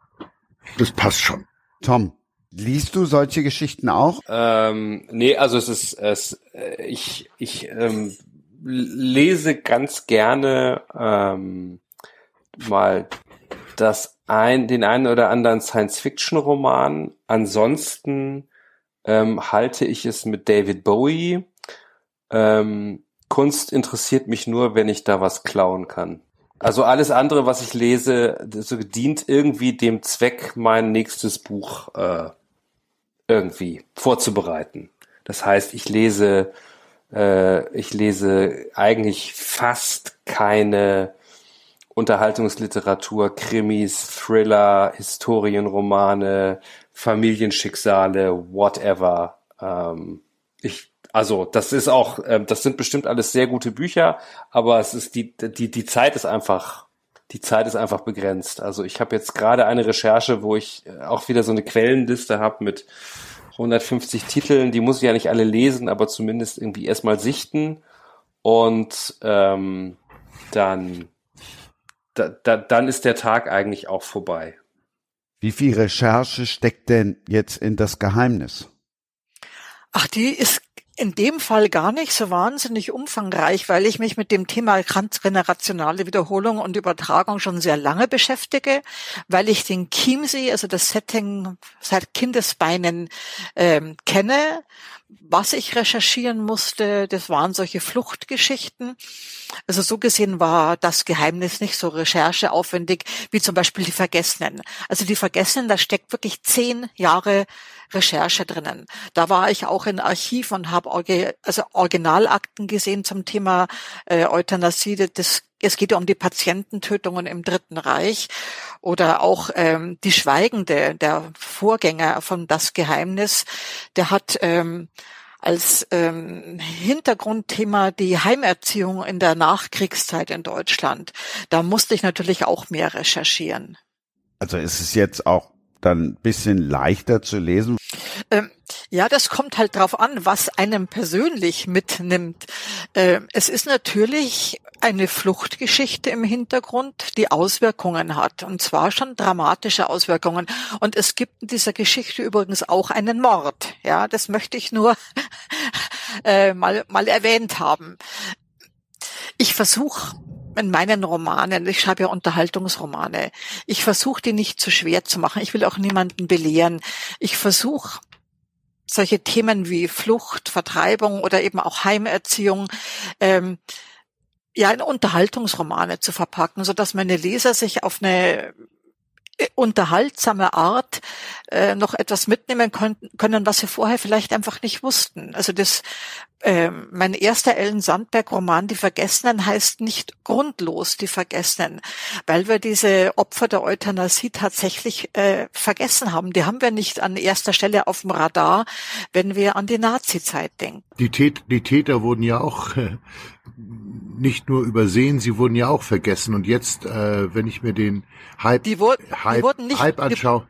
Das passt schon. Tom, liest du solche Geschichten auch? Ähm, nee, also es ist, es, ich, ich ähm, lese ganz gerne ähm, mal das ein, den einen oder anderen Science-Fiction-Roman. Ansonsten ähm, halte ich es mit David Bowie. Ähm, Kunst interessiert mich nur, wenn ich da was klauen kann. Also alles andere, was ich lese, so dient irgendwie dem Zweck, mein nächstes Buch äh, irgendwie vorzubereiten. Das heißt, ich lese, äh, ich lese eigentlich fast keine Unterhaltungsliteratur, Krimis, Thriller, Historienromane, Familienschicksale, whatever. Ähm, ich, also das ist auch, äh, das sind bestimmt alles sehr gute Bücher, aber es ist die die die Zeit ist einfach die Zeit ist einfach begrenzt. Also ich habe jetzt gerade eine Recherche, wo ich äh, auch wieder so eine Quellenliste habe mit 150 Titeln. Die muss ich ja nicht alle lesen, aber zumindest irgendwie erstmal sichten und ähm, dann da, da, dann ist der Tag eigentlich auch vorbei. Wie viel Recherche steckt denn jetzt in das Geheimnis? Ach, die ist in dem Fall gar nicht so wahnsinnig umfangreich, weil ich mich mit dem Thema transgenerationale Wiederholung und Übertragung schon sehr lange beschäftige, weil ich den Chiemsee, also das Setting seit Kindesbeinen ähm, kenne. Was ich recherchieren musste, das waren solche Fluchtgeschichten. Also so gesehen war das Geheimnis nicht so rechercheaufwendig wie zum Beispiel die Vergessenen. Also die Vergessenen, da steckt wirklich zehn Jahre Recherche drinnen. Da war ich auch in Archiv und habe also Originalakten gesehen zum Thema äh, Euthanasie. Das, es geht ja um die Patiententötungen im Dritten Reich oder auch ähm, die Schweigende, der Vorgänger von Das Geheimnis, der hat ähm, als ähm, Hintergrundthema die Heimerziehung in der Nachkriegszeit in Deutschland. Da musste ich natürlich auch mehr recherchieren. Also ist es jetzt auch dann bisschen leichter zu lesen? Ähm, ja, das kommt halt drauf an, was einem persönlich mitnimmt. Ähm, es ist natürlich eine Fluchtgeschichte im Hintergrund, die Auswirkungen hat, und zwar schon dramatische Auswirkungen. Und es gibt in dieser Geschichte übrigens auch einen Mord. Ja, das möchte ich nur äh, mal, mal erwähnt haben. Ich versuche in meinen Romanen, ich schreibe ja Unterhaltungsromane, ich versuche die nicht zu schwer zu machen. Ich will auch niemanden belehren. Ich versuche solche Themen wie Flucht, Vertreibung oder eben auch Heimerziehung ähm, ja in Unterhaltungsromane zu verpacken, so dass meine Leser sich auf eine äh, unterhaltsame Art äh, noch etwas mitnehmen können, können, was sie vorher vielleicht einfach nicht wussten. Also das ähm, mein erster Ellen Sandberg-Roman Die Vergessenen heißt nicht grundlos Die Vergessenen, weil wir diese Opfer der Euthanasie tatsächlich äh, vergessen haben. Die haben wir nicht an erster Stelle auf dem Radar, wenn wir an die Nazi-Zeit denken. Die, Tät die Täter wurden ja auch äh, nicht nur übersehen, sie wurden ja auch vergessen. Und jetzt, äh, wenn ich mir den Hype, die, wo Hype, die wurden nicht, Hype anschaue,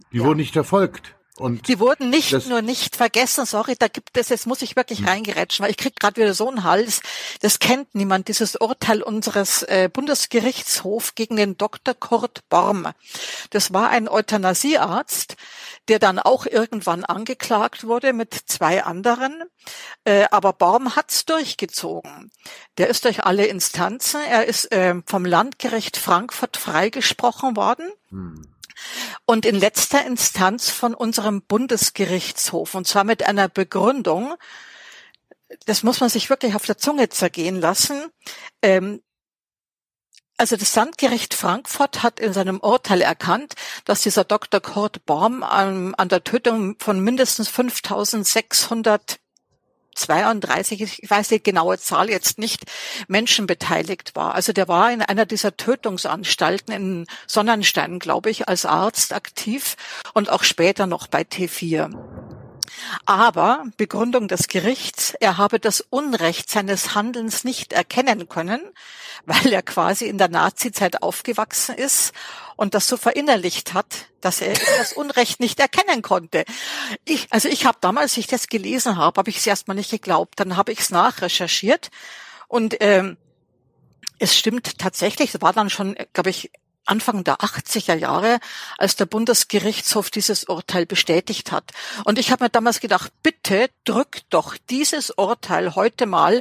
die, die ja. wurden nicht verfolgt. Und die wurden nicht nur nicht vergessen, sorry, da gibt es, jetzt muss ich wirklich hm. reingerätschen, weil ich krieg gerade wieder so einen Hals. Das kennt niemand, dieses Urteil unseres äh, Bundesgerichtshofs gegen den Dr. Kurt Borm. Das war ein Euthanasiearzt, der dann auch irgendwann angeklagt wurde mit zwei anderen. Äh, aber Borm hat's durchgezogen. Der ist durch alle Instanzen. Er ist äh, vom Landgericht Frankfurt freigesprochen worden. Hm und in letzter Instanz von unserem Bundesgerichtshof und zwar mit einer Begründung, das muss man sich wirklich auf der Zunge zergehen lassen. Ähm, Also das Landgericht Frankfurt hat in seinem Urteil erkannt, dass dieser Dr. Kurt Baum an, an der Tötung von mindestens 5600 32, ich weiß die genaue Zahl jetzt nicht, Menschen beteiligt war. Also der war in einer dieser Tötungsanstalten in Sonnenstein, glaube ich, als Arzt aktiv und auch später noch bei T4. Aber Begründung des Gerichts, er habe das Unrecht seines Handelns nicht erkennen können, weil er quasi in der Nazizeit aufgewachsen ist und das so verinnerlicht hat, dass er das Unrecht nicht erkennen konnte. Ich, also ich habe damals, als ich das gelesen habe, habe ich es erstmal nicht geglaubt. Dann habe ich es nachrecherchiert und ähm, es stimmt tatsächlich, es war dann schon, glaube ich, Anfang der 80er Jahre, als der Bundesgerichtshof dieses Urteil bestätigt hat. Und ich habe mir damals gedacht, bitte drückt doch dieses Urteil heute mal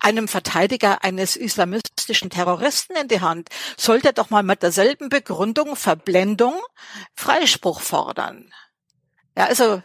einem Verteidiger eines islamistischen Terroristen in die Hand. Sollte er doch mal mit derselben Begründung Verblendung Freispruch fordern. Ja, also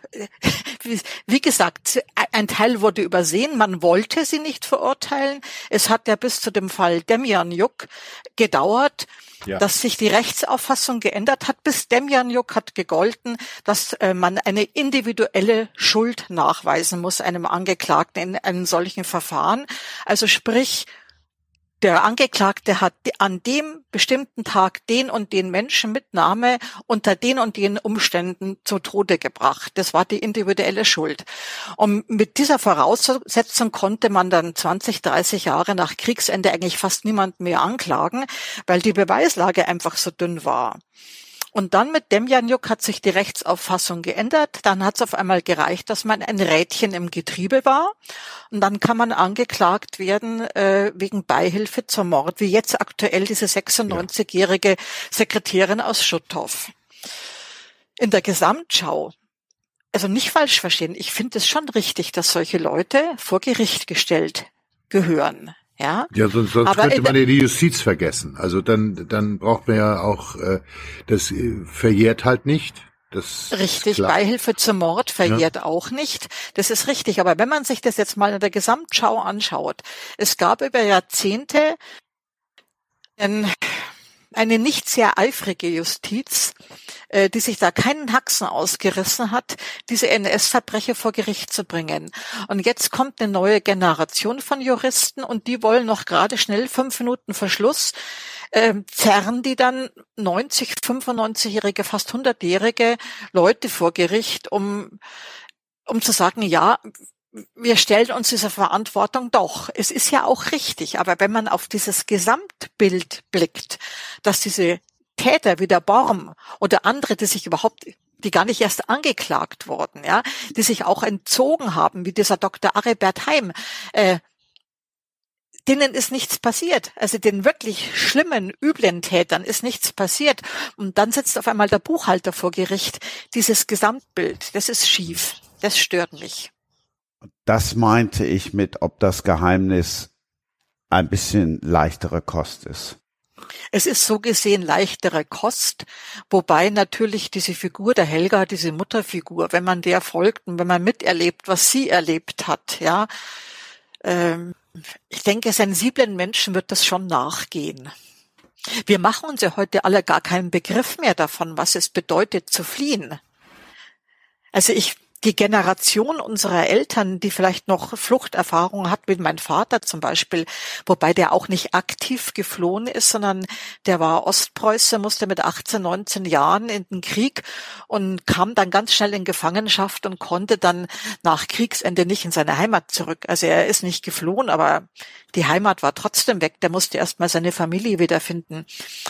wie gesagt, ein Teil wurde übersehen, man wollte sie nicht verurteilen. Es hat ja bis zu dem Fall Demjan Juk gedauert, ja. dass sich die Rechtsauffassung geändert hat. Bis Demjan Juk hat gegolten, dass äh, man eine individuelle Schuld nachweisen muss einem Angeklagten in einem solchen Verfahren. Also sprich, der Angeklagte hat an dem bestimmten Tag den und den Menschen mit Name unter den und den Umständen zu Tode gebracht. Das war die individuelle Schuld. Und mit dieser Voraussetzung konnte man dann 20, 30 Jahre nach Kriegsende eigentlich fast niemand mehr anklagen, weil die Beweislage einfach so dünn war. Und dann mit Demjanjuk hat sich die Rechtsauffassung geändert. Dann hat es auf einmal gereicht, dass man ein Rädchen im Getriebe war. Und dann kann man angeklagt werden äh, wegen Beihilfe zum Mord, wie jetzt aktuell diese 96-jährige Sekretärin aus Schutthof. In der Gesamtschau also nicht falsch verstehen, ich finde es schon richtig, dass solche Leute vor Gericht gestellt gehören. Ja, ja sonst, sonst Aber könnte man ja die Justiz vergessen. Also dann, dann braucht man ja auch, äh, das äh, verjährt halt nicht. Das richtig, Beihilfe zum Mord verjährt ja. auch nicht. Das ist richtig. Aber wenn man sich das jetzt mal in der Gesamtschau anschaut, es gab über Jahrzehnte eine nicht sehr eifrige Justiz, äh, die sich da keinen Haxen ausgerissen hat, diese NS-Verbrecher vor Gericht zu bringen. Und jetzt kommt eine neue Generation von Juristen und die wollen noch gerade schnell fünf Minuten Verschluss äh, zerren die dann 90, 95-jährige, fast 100-jährige Leute vor Gericht, um, um zu sagen, ja, wir stellen uns dieser Verantwortung doch. Es ist ja auch richtig, aber wenn man auf dieses Gesamtbild blickt, dass diese Täter wie der Borm oder andere, die sich überhaupt die gar nicht erst angeklagt wurden, ja, die sich auch entzogen haben, wie dieser Dr. Aribert Heim, äh, denen ist nichts passiert. Also den wirklich schlimmen, üblen Tätern ist nichts passiert. Und dann sitzt auf einmal der Buchhalter vor Gericht. Dieses Gesamtbild, das ist schief. Das stört mich. Das meinte ich mit, ob das Geheimnis ein bisschen leichtere Kost ist. Es ist so gesehen leichtere Kost, wobei natürlich diese Figur der Helga, diese Mutterfigur, wenn man der folgt und wenn man miterlebt, was sie erlebt hat, ja, ähm, ich denke, sensiblen Menschen wird das schon nachgehen. Wir machen uns ja heute alle gar keinen Begriff mehr davon, was es bedeutet zu fliehen. Also ich die Generation unserer Eltern, die vielleicht noch Fluchterfahrung hat, wie mein Vater zum Beispiel, wobei der auch nicht aktiv geflohen ist, sondern der war Ostpreuße, musste mit 18, 19 Jahren in den Krieg und kam dann ganz schnell in Gefangenschaft und konnte dann nach Kriegsende nicht in seine Heimat zurück. Also er ist nicht geflohen, aber die Heimat war trotzdem weg. Der musste erst mal seine Familie wiederfinden.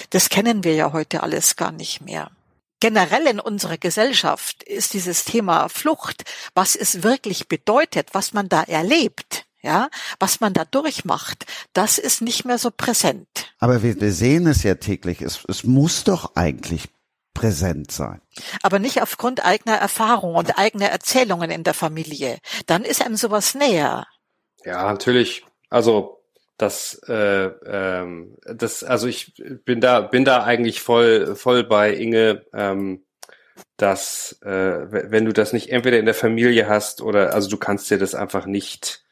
Das kennen wir ja heute alles gar nicht mehr generell in unserer Gesellschaft ist dieses Thema Flucht, was es wirklich bedeutet, was man da erlebt, ja, was man da durchmacht, das ist nicht mehr so präsent. Aber wir, wir sehen es ja täglich. Es, es muss doch eigentlich präsent sein. Aber nicht aufgrund eigener Erfahrungen und eigener Erzählungen in der Familie. Dann ist einem sowas näher. Ja, natürlich. Also das, äh, ähm, das, also ich bin da, bin da eigentlich voll, voll bei Inge, ähm, dass äh, wenn du das nicht entweder in der Familie hast oder, also du kannst dir das einfach nicht,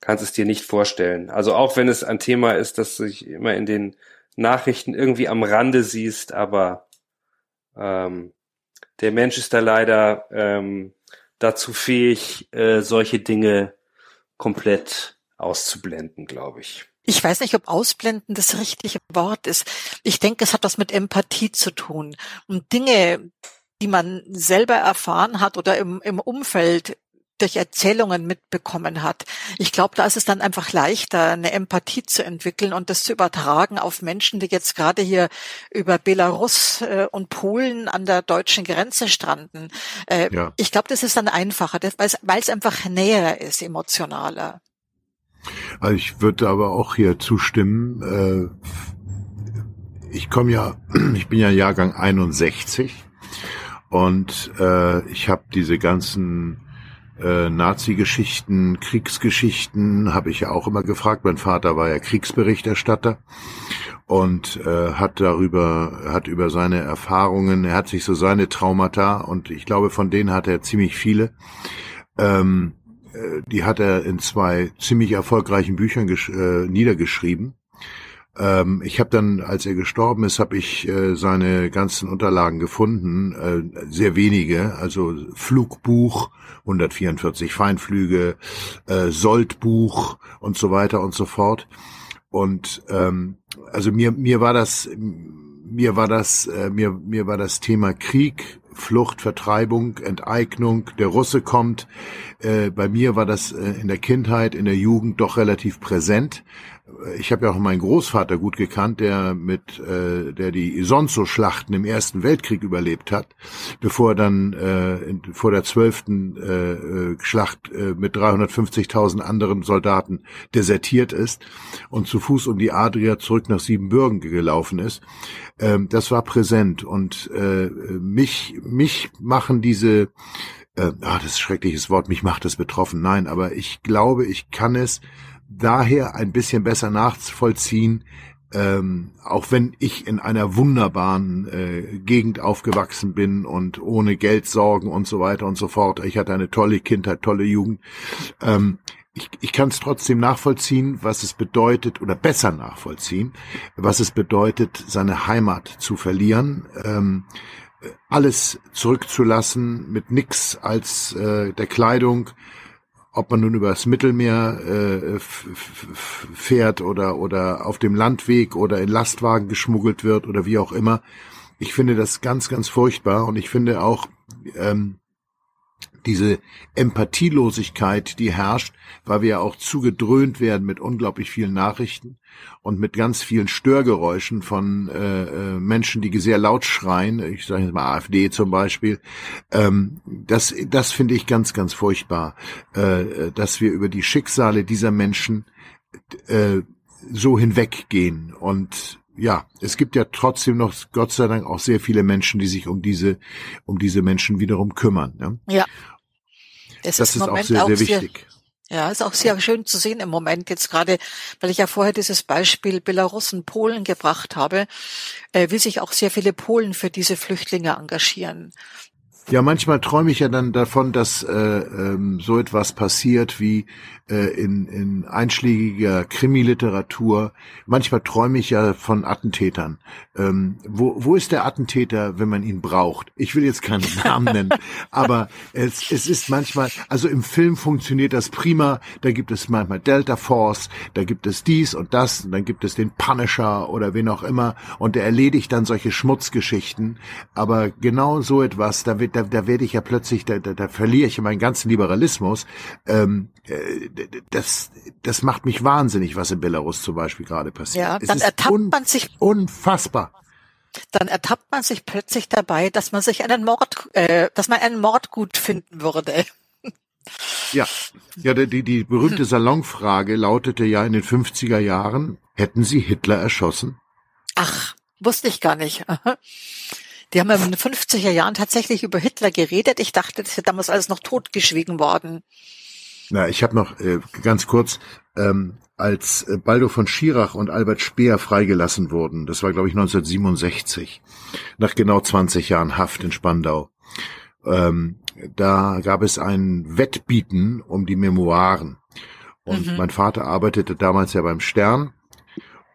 kannst es dir nicht vorstellen. Also auch wenn es ein Thema ist, das sich immer in den Nachrichten irgendwie am Rande siehst, aber ähm, der Mensch ist da leider ähm, dazu fähig, äh, solche Dinge komplett auszublenden, glaube ich. Ich weiß nicht, ob ausblenden das richtige Wort ist. Ich denke, es hat was mit Empathie zu tun. Und Dinge, die man selber erfahren hat oder im, im Umfeld durch Erzählungen mitbekommen hat. Ich glaube, da ist es dann einfach leichter, eine Empathie zu entwickeln und das zu übertragen auf Menschen, die jetzt gerade hier über Belarus äh, und Polen an der deutschen Grenze stranden. Äh, ja. Ich glaube, das ist dann einfacher, weil es einfach näher ist, emotionaler. Also ich würde aber auch hier zustimmen. Äh, ich komme ja, ich bin ja Jahrgang 61 und äh, ich habe diese ganzen äh, Nazi-Geschichten, Kriegsgeschichten habe ich ja auch immer gefragt. Mein Vater war ja Kriegsberichterstatter und äh, hat darüber, hat über seine Erfahrungen, er hat sich so seine Traumata und ich glaube, von denen hat er ziemlich viele. Ähm, äh, die hat er in zwei ziemlich erfolgreichen Büchern äh, niedergeschrieben. Ähm, ich habe dann, als er gestorben ist, habe ich äh, seine ganzen Unterlagen gefunden, äh, sehr wenige, also Flugbuch, 144 Feinflüge, äh, Soldbuch und so weiter und so fort. Und ähm, also mir mir war das mir war das äh, mir mir war das Thema Krieg Flucht, Vertreibung, Enteignung, der Russe kommt. Äh, bei mir war das äh, in der Kindheit, in der Jugend doch relativ präsent ich habe ja auch meinen Großvater gut gekannt, der mit, äh, der die Isonzo-Schlachten im Ersten Weltkrieg überlebt hat, bevor er dann äh, vor der zwölften äh, äh Schlacht äh, mit 350.000 anderen Soldaten desertiert ist und zu Fuß um die Adria zurück nach Siebenbürgen gelaufen ist. Ähm, das war präsent und äh, mich mich machen diese äh, ah, das ist schreckliches Wort, mich macht es betroffen. Nein, aber ich glaube, ich kann es daher ein bisschen besser nachvollziehen, ähm, auch wenn ich in einer wunderbaren äh, Gegend aufgewachsen bin und ohne Geldsorgen und so weiter und so fort. Ich hatte eine tolle Kindheit, tolle Jugend. Ähm, ich, ich kann es trotzdem nachvollziehen, was es bedeutet, oder besser nachvollziehen, was es bedeutet, seine Heimat zu verlieren, ähm, alles zurückzulassen, mit nix als äh, der Kleidung, ob man nun über das Mittelmeer äh, fährt oder oder auf dem Landweg oder in Lastwagen geschmuggelt wird oder wie auch immer. Ich finde das ganz, ganz furchtbar und ich finde auch ähm, diese Empathielosigkeit, die herrscht, weil wir ja auch zugedröhnt werden mit unglaublich vielen Nachrichten und mit ganz vielen Störgeräuschen von äh, äh Menschen, die sehr laut schreien, ich sage jetzt mal AfD zum Beispiel, ähm, das, das finde ich ganz, ganz furchtbar, äh, dass wir über die Schicksale dieser Menschen äh, so hinweggehen und ja, es gibt ja trotzdem noch, Gott sei Dank, auch sehr viele Menschen, die sich um diese, um diese Menschen wiederum kümmern. Ne? Ja. Das, das ist, ist auch sehr, sehr wichtig. Ja, ist auch sehr schön zu sehen im Moment jetzt gerade, weil ich ja vorher dieses Beispiel Belarus und Polen gebracht habe, äh, wie sich auch sehr viele Polen für diese Flüchtlinge engagieren. Ja, manchmal träume ich ja dann davon, dass äh, ähm, so etwas passiert wie äh, in, in einschlägiger Krimiliteratur. Manchmal träume ich ja von Attentätern. Ähm, wo, wo ist der Attentäter, wenn man ihn braucht? Ich will jetzt keinen Namen nennen, aber es, es ist manchmal, also im Film funktioniert das prima. Da gibt es manchmal Delta Force, da gibt es dies und das, und dann gibt es den Punisher oder wen auch immer und der erledigt dann solche Schmutzgeschichten. Aber genau so etwas, da wird, da, da werde ich ja plötzlich, da, da, da verliere ich meinen ganzen Liberalismus. Ähm, äh, das, das macht mich wahnsinnig, was in Belarus zum Beispiel gerade passiert. Ja, dann ertappt man sich unfassbar. Dann ertappt man sich plötzlich dabei, dass man sich einen Mord, äh, dass man einen Mord gut finden würde. Ja, ja, die, die berühmte Salonfrage lautete ja in den 50er Jahren, hätten Sie Hitler erschossen? Ach, wusste ich gar nicht. Die haben in den 50er Jahren tatsächlich über Hitler geredet. Ich dachte, das wäre damals alles noch totgeschwiegen worden. Na, ich habe noch äh, ganz kurz, ähm, als äh, Baldo von Schirach und Albert Speer freigelassen wurden, das war glaube ich 1967, nach genau 20 Jahren Haft in Spandau, ähm, da gab es ein Wettbieten um die Memoiren. Und mhm. mein Vater arbeitete damals ja beim Stern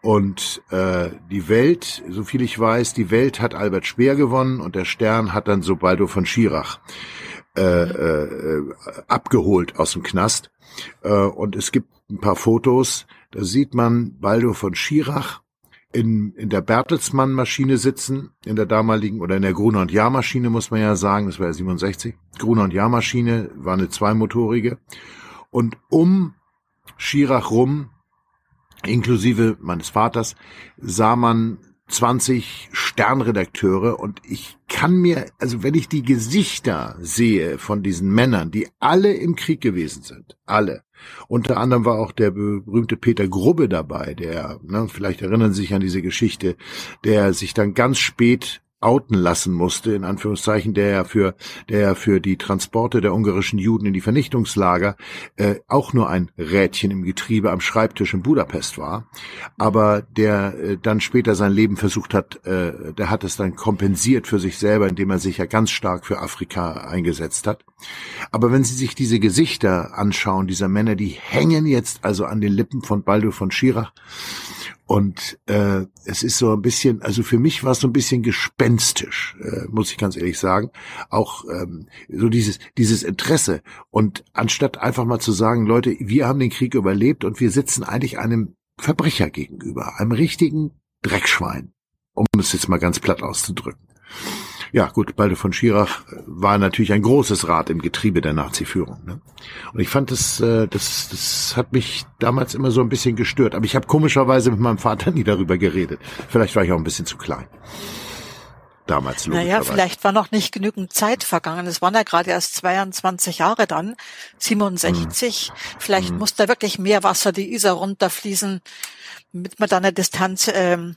Und äh, die Welt, so viel ich weiß, die Welt hat Albert Speer gewonnen und der Stern hat dann Sobaldo von Schirach äh, äh, abgeholt aus dem Knast. Äh, und es gibt ein paar Fotos, da sieht man Baldo von Schirach in, in der Bertelsmann-Maschine sitzen, in der damaligen, oder in der Gruner und Jahr-Maschine, muss man ja sagen, das war ja 67. Gruner und Jahr-Maschine war eine zweimotorige. Und um Schirach rum, inklusive meines Vaters, sah man 20 Sternredakteure und ich kann mir, also wenn ich die Gesichter sehe von diesen Männern, die alle im Krieg gewesen sind, alle, unter anderem war auch der berühmte Peter Grubbe dabei, der, ne, vielleicht erinnern Sie sich an diese Geschichte, der sich dann ganz spät outen lassen musste, in Anführungszeichen, der ja für, der ja für die Transporte der ungarischen Juden in die Vernichtungslager äh, auch nur ein Rädchen im Getriebe am Schreibtisch in Budapest war, aber der äh, dann später sein Leben versucht hat, äh, der hat es dann kompensiert für sich selber, indem er sich ja ganz stark für Afrika eingesetzt hat. Aber wenn Sie sich diese Gesichter anschauen, dieser Männer, die hängen jetzt also an den Lippen von Baldo von Schirach, und äh, es ist so ein bisschen, also für mich war es so ein bisschen gespenstisch, äh, muss ich ganz ehrlich sagen. Auch ähm, so dieses, dieses Interesse. Und anstatt einfach mal zu sagen, Leute, wir haben den Krieg überlebt und wir sitzen eigentlich einem Verbrecher gegenüber, einem richtigen Dreckschwein, um es jetzt mal ganz platt auszudrücken. Ja, gut, Balde von Schirach war natürlich ein großes Rad im Getriebe der Nazi-Führung. Ne? Und ich fand das, äh, das, das hat mich damals immer so ein bisschen gestört. Aber ich habe komischerweise mit meinem Vater nie darüber geredet. Vielleicht war ich auch ein bisschen zu klein. Damals Naja, vielleicht war noch nicht genügend Zeit vergangen. Es waren ja gerade erst 22 Jahre dann, 67. Hm. Vielleicht hm. muss da wirklich mehr Wasser die Isar runterfließen, damit man da eine Distanz ähm,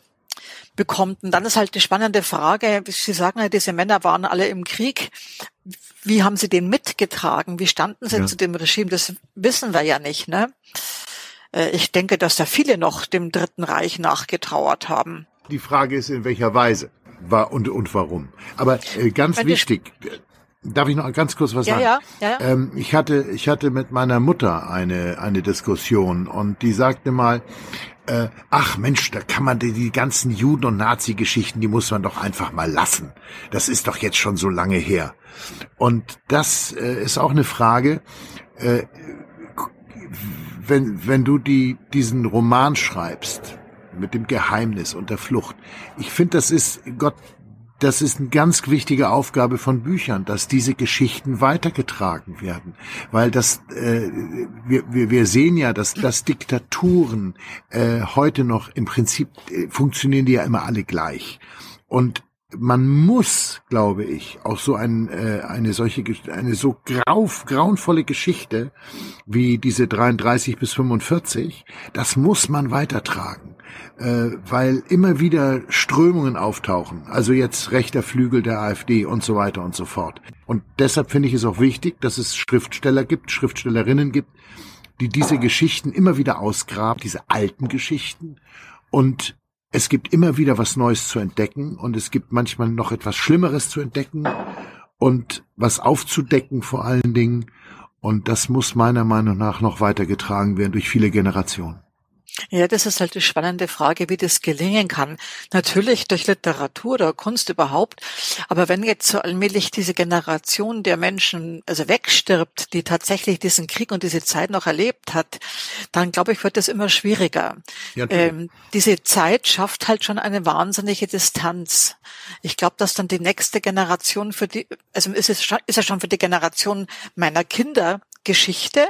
bekommt. Und dann ist halt die spannende Frage, Sie sagen ja, diese Männer waren alle im Krieg. Wie haben sie den mitgetragen? Wie standen sie ja. zu dem Regime? Das wissen wir ja nicht, ne? Äh, ich denke, dass da viele noch dem Dritten Reich nachgetrauert haben. Die Frage ist, in welcher Weise war und, und warum. Aber äh, ganz Wenn wichtig, Darf ich noch ganz kurz was ja, sagen? Ja, ja, ja. Ähm, ich hatte, ich hatte mit meiner Mutter eine eine Diskussion und die sagte mal, äh, ach Mensch, da kann man die, die ganzen Juden- und Nazi-Geschichten, die muss man doch einfach mal lassen. Das ist doch jetzt schon so lange her. Und das äh, ist auch eine Frage, äh, wenn, wenn du die, diesen Roman schreibst, mit dem Geheimnis und der Flucht. Ich finde, das ist Gott das ist eine ganz wichtige Aufgabe von Büchern, dass diese Geschichten weitergetragen werden, weil das äh, wir, wir, wir sehen ja, dass, dass Diktaturen äh, heute noch im Prinzip äh, funktionieren die ja immer alle gleich. Und man muss, glaube ich, auch so ein, äh, eine solche, eine so grau, grauenvolle Geschichte wie diese 33 bis 45, das muss man weitertragen äh, weil immer wieder Strömungen auftauchen. Also jetzt rechter Flügel der AfD und so weiter und so fort. Und deshalb finde ich es auch wichtig, dass es Schriftsteller gibt, Schriftstellerinnen gibt, die diese Geschichten immer wieder ausgraben, diese alten Geschichten. Und es gibt immer wieder was Neues zu entdecken und es gibt manchmal noch etwas Schlimmeres zu entdecken und was aufzudecken vor allen Dingen. Und das muss meiner Meinung nach noch weitergetragen werden durch viele Generationen. Ja, das ist halt die spannende Frage, wie das gelingen kann. Natürlich durch Literatur oder Kunst überhaupt. Aber wenn jetzt so allmählich diese Generation der Menschen also wegstirbt, die tatsächlich diesen Krieg und diese Zeit noch erlebt hat, dann glaube ich, wird das immer schwieriger. Ja, ähm, diese Zeit schafft halt schon eine wahnsinnige Distanz. Ich glaube, dass dann die nächste Generation für die, also ist es schon, ist es schon für die Generation meiner Kinder Geschichte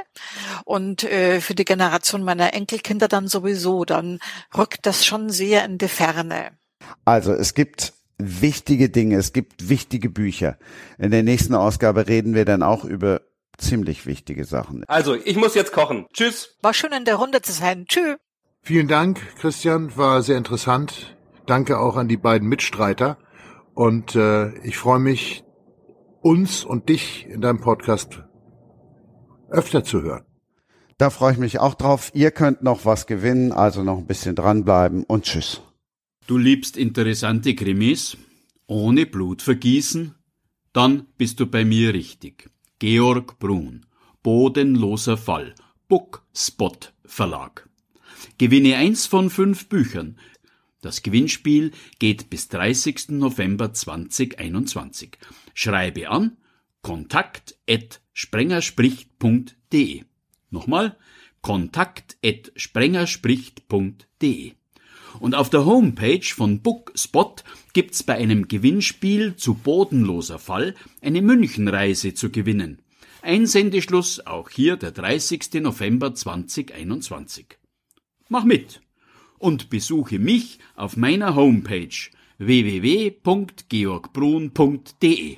und äh, für die Generation meiner Enkelkinder dann sowieso, dann rückt das schon sehr in die Ferne. Also es gibt wichtige Dinge, es gibt wichtige Bücher. In der nächsten Ausgabe reden wir dann auch über ziemlich wichtige Sachen. Also, ich muss jetzt kochen. Tschüss. War schön in der Runde zu sein. Tschüss. Vielen Dank, Christian, war sehr interessant. Danke auch an die beiden Mitstreiter. Und äh, ich freue mich, uns und dich in deinem Podcast öfter zu hören. Da freue ich mich auch drauf. Ihr könnt noch was gewinnen, also noch ein bisschen dranbleiben und tschüss. Du liebst interessante Krimis? Ohne Blutvergießen? Dann bist du bei mir richtig. Georg Brun. Bodenloser Fall. Book Spot Verlag. gewinne eins von fünf Büchern. Das Gewinnspiel geht bis 30. November 2021. Schreibe an kontakt@sprengerspricht.de. Nochmal kontakt@sprengerspricht.de. Und auf der Homepage von Bookspot gibt's bei einem Gewinnspiel zu bodenloser Fall eine Münchenreise zu gewinnen. Einsendeschluss auch hier der 30. November 2021. Mach mit und besuche mich auf meiner Homepage www.georgbrun.de.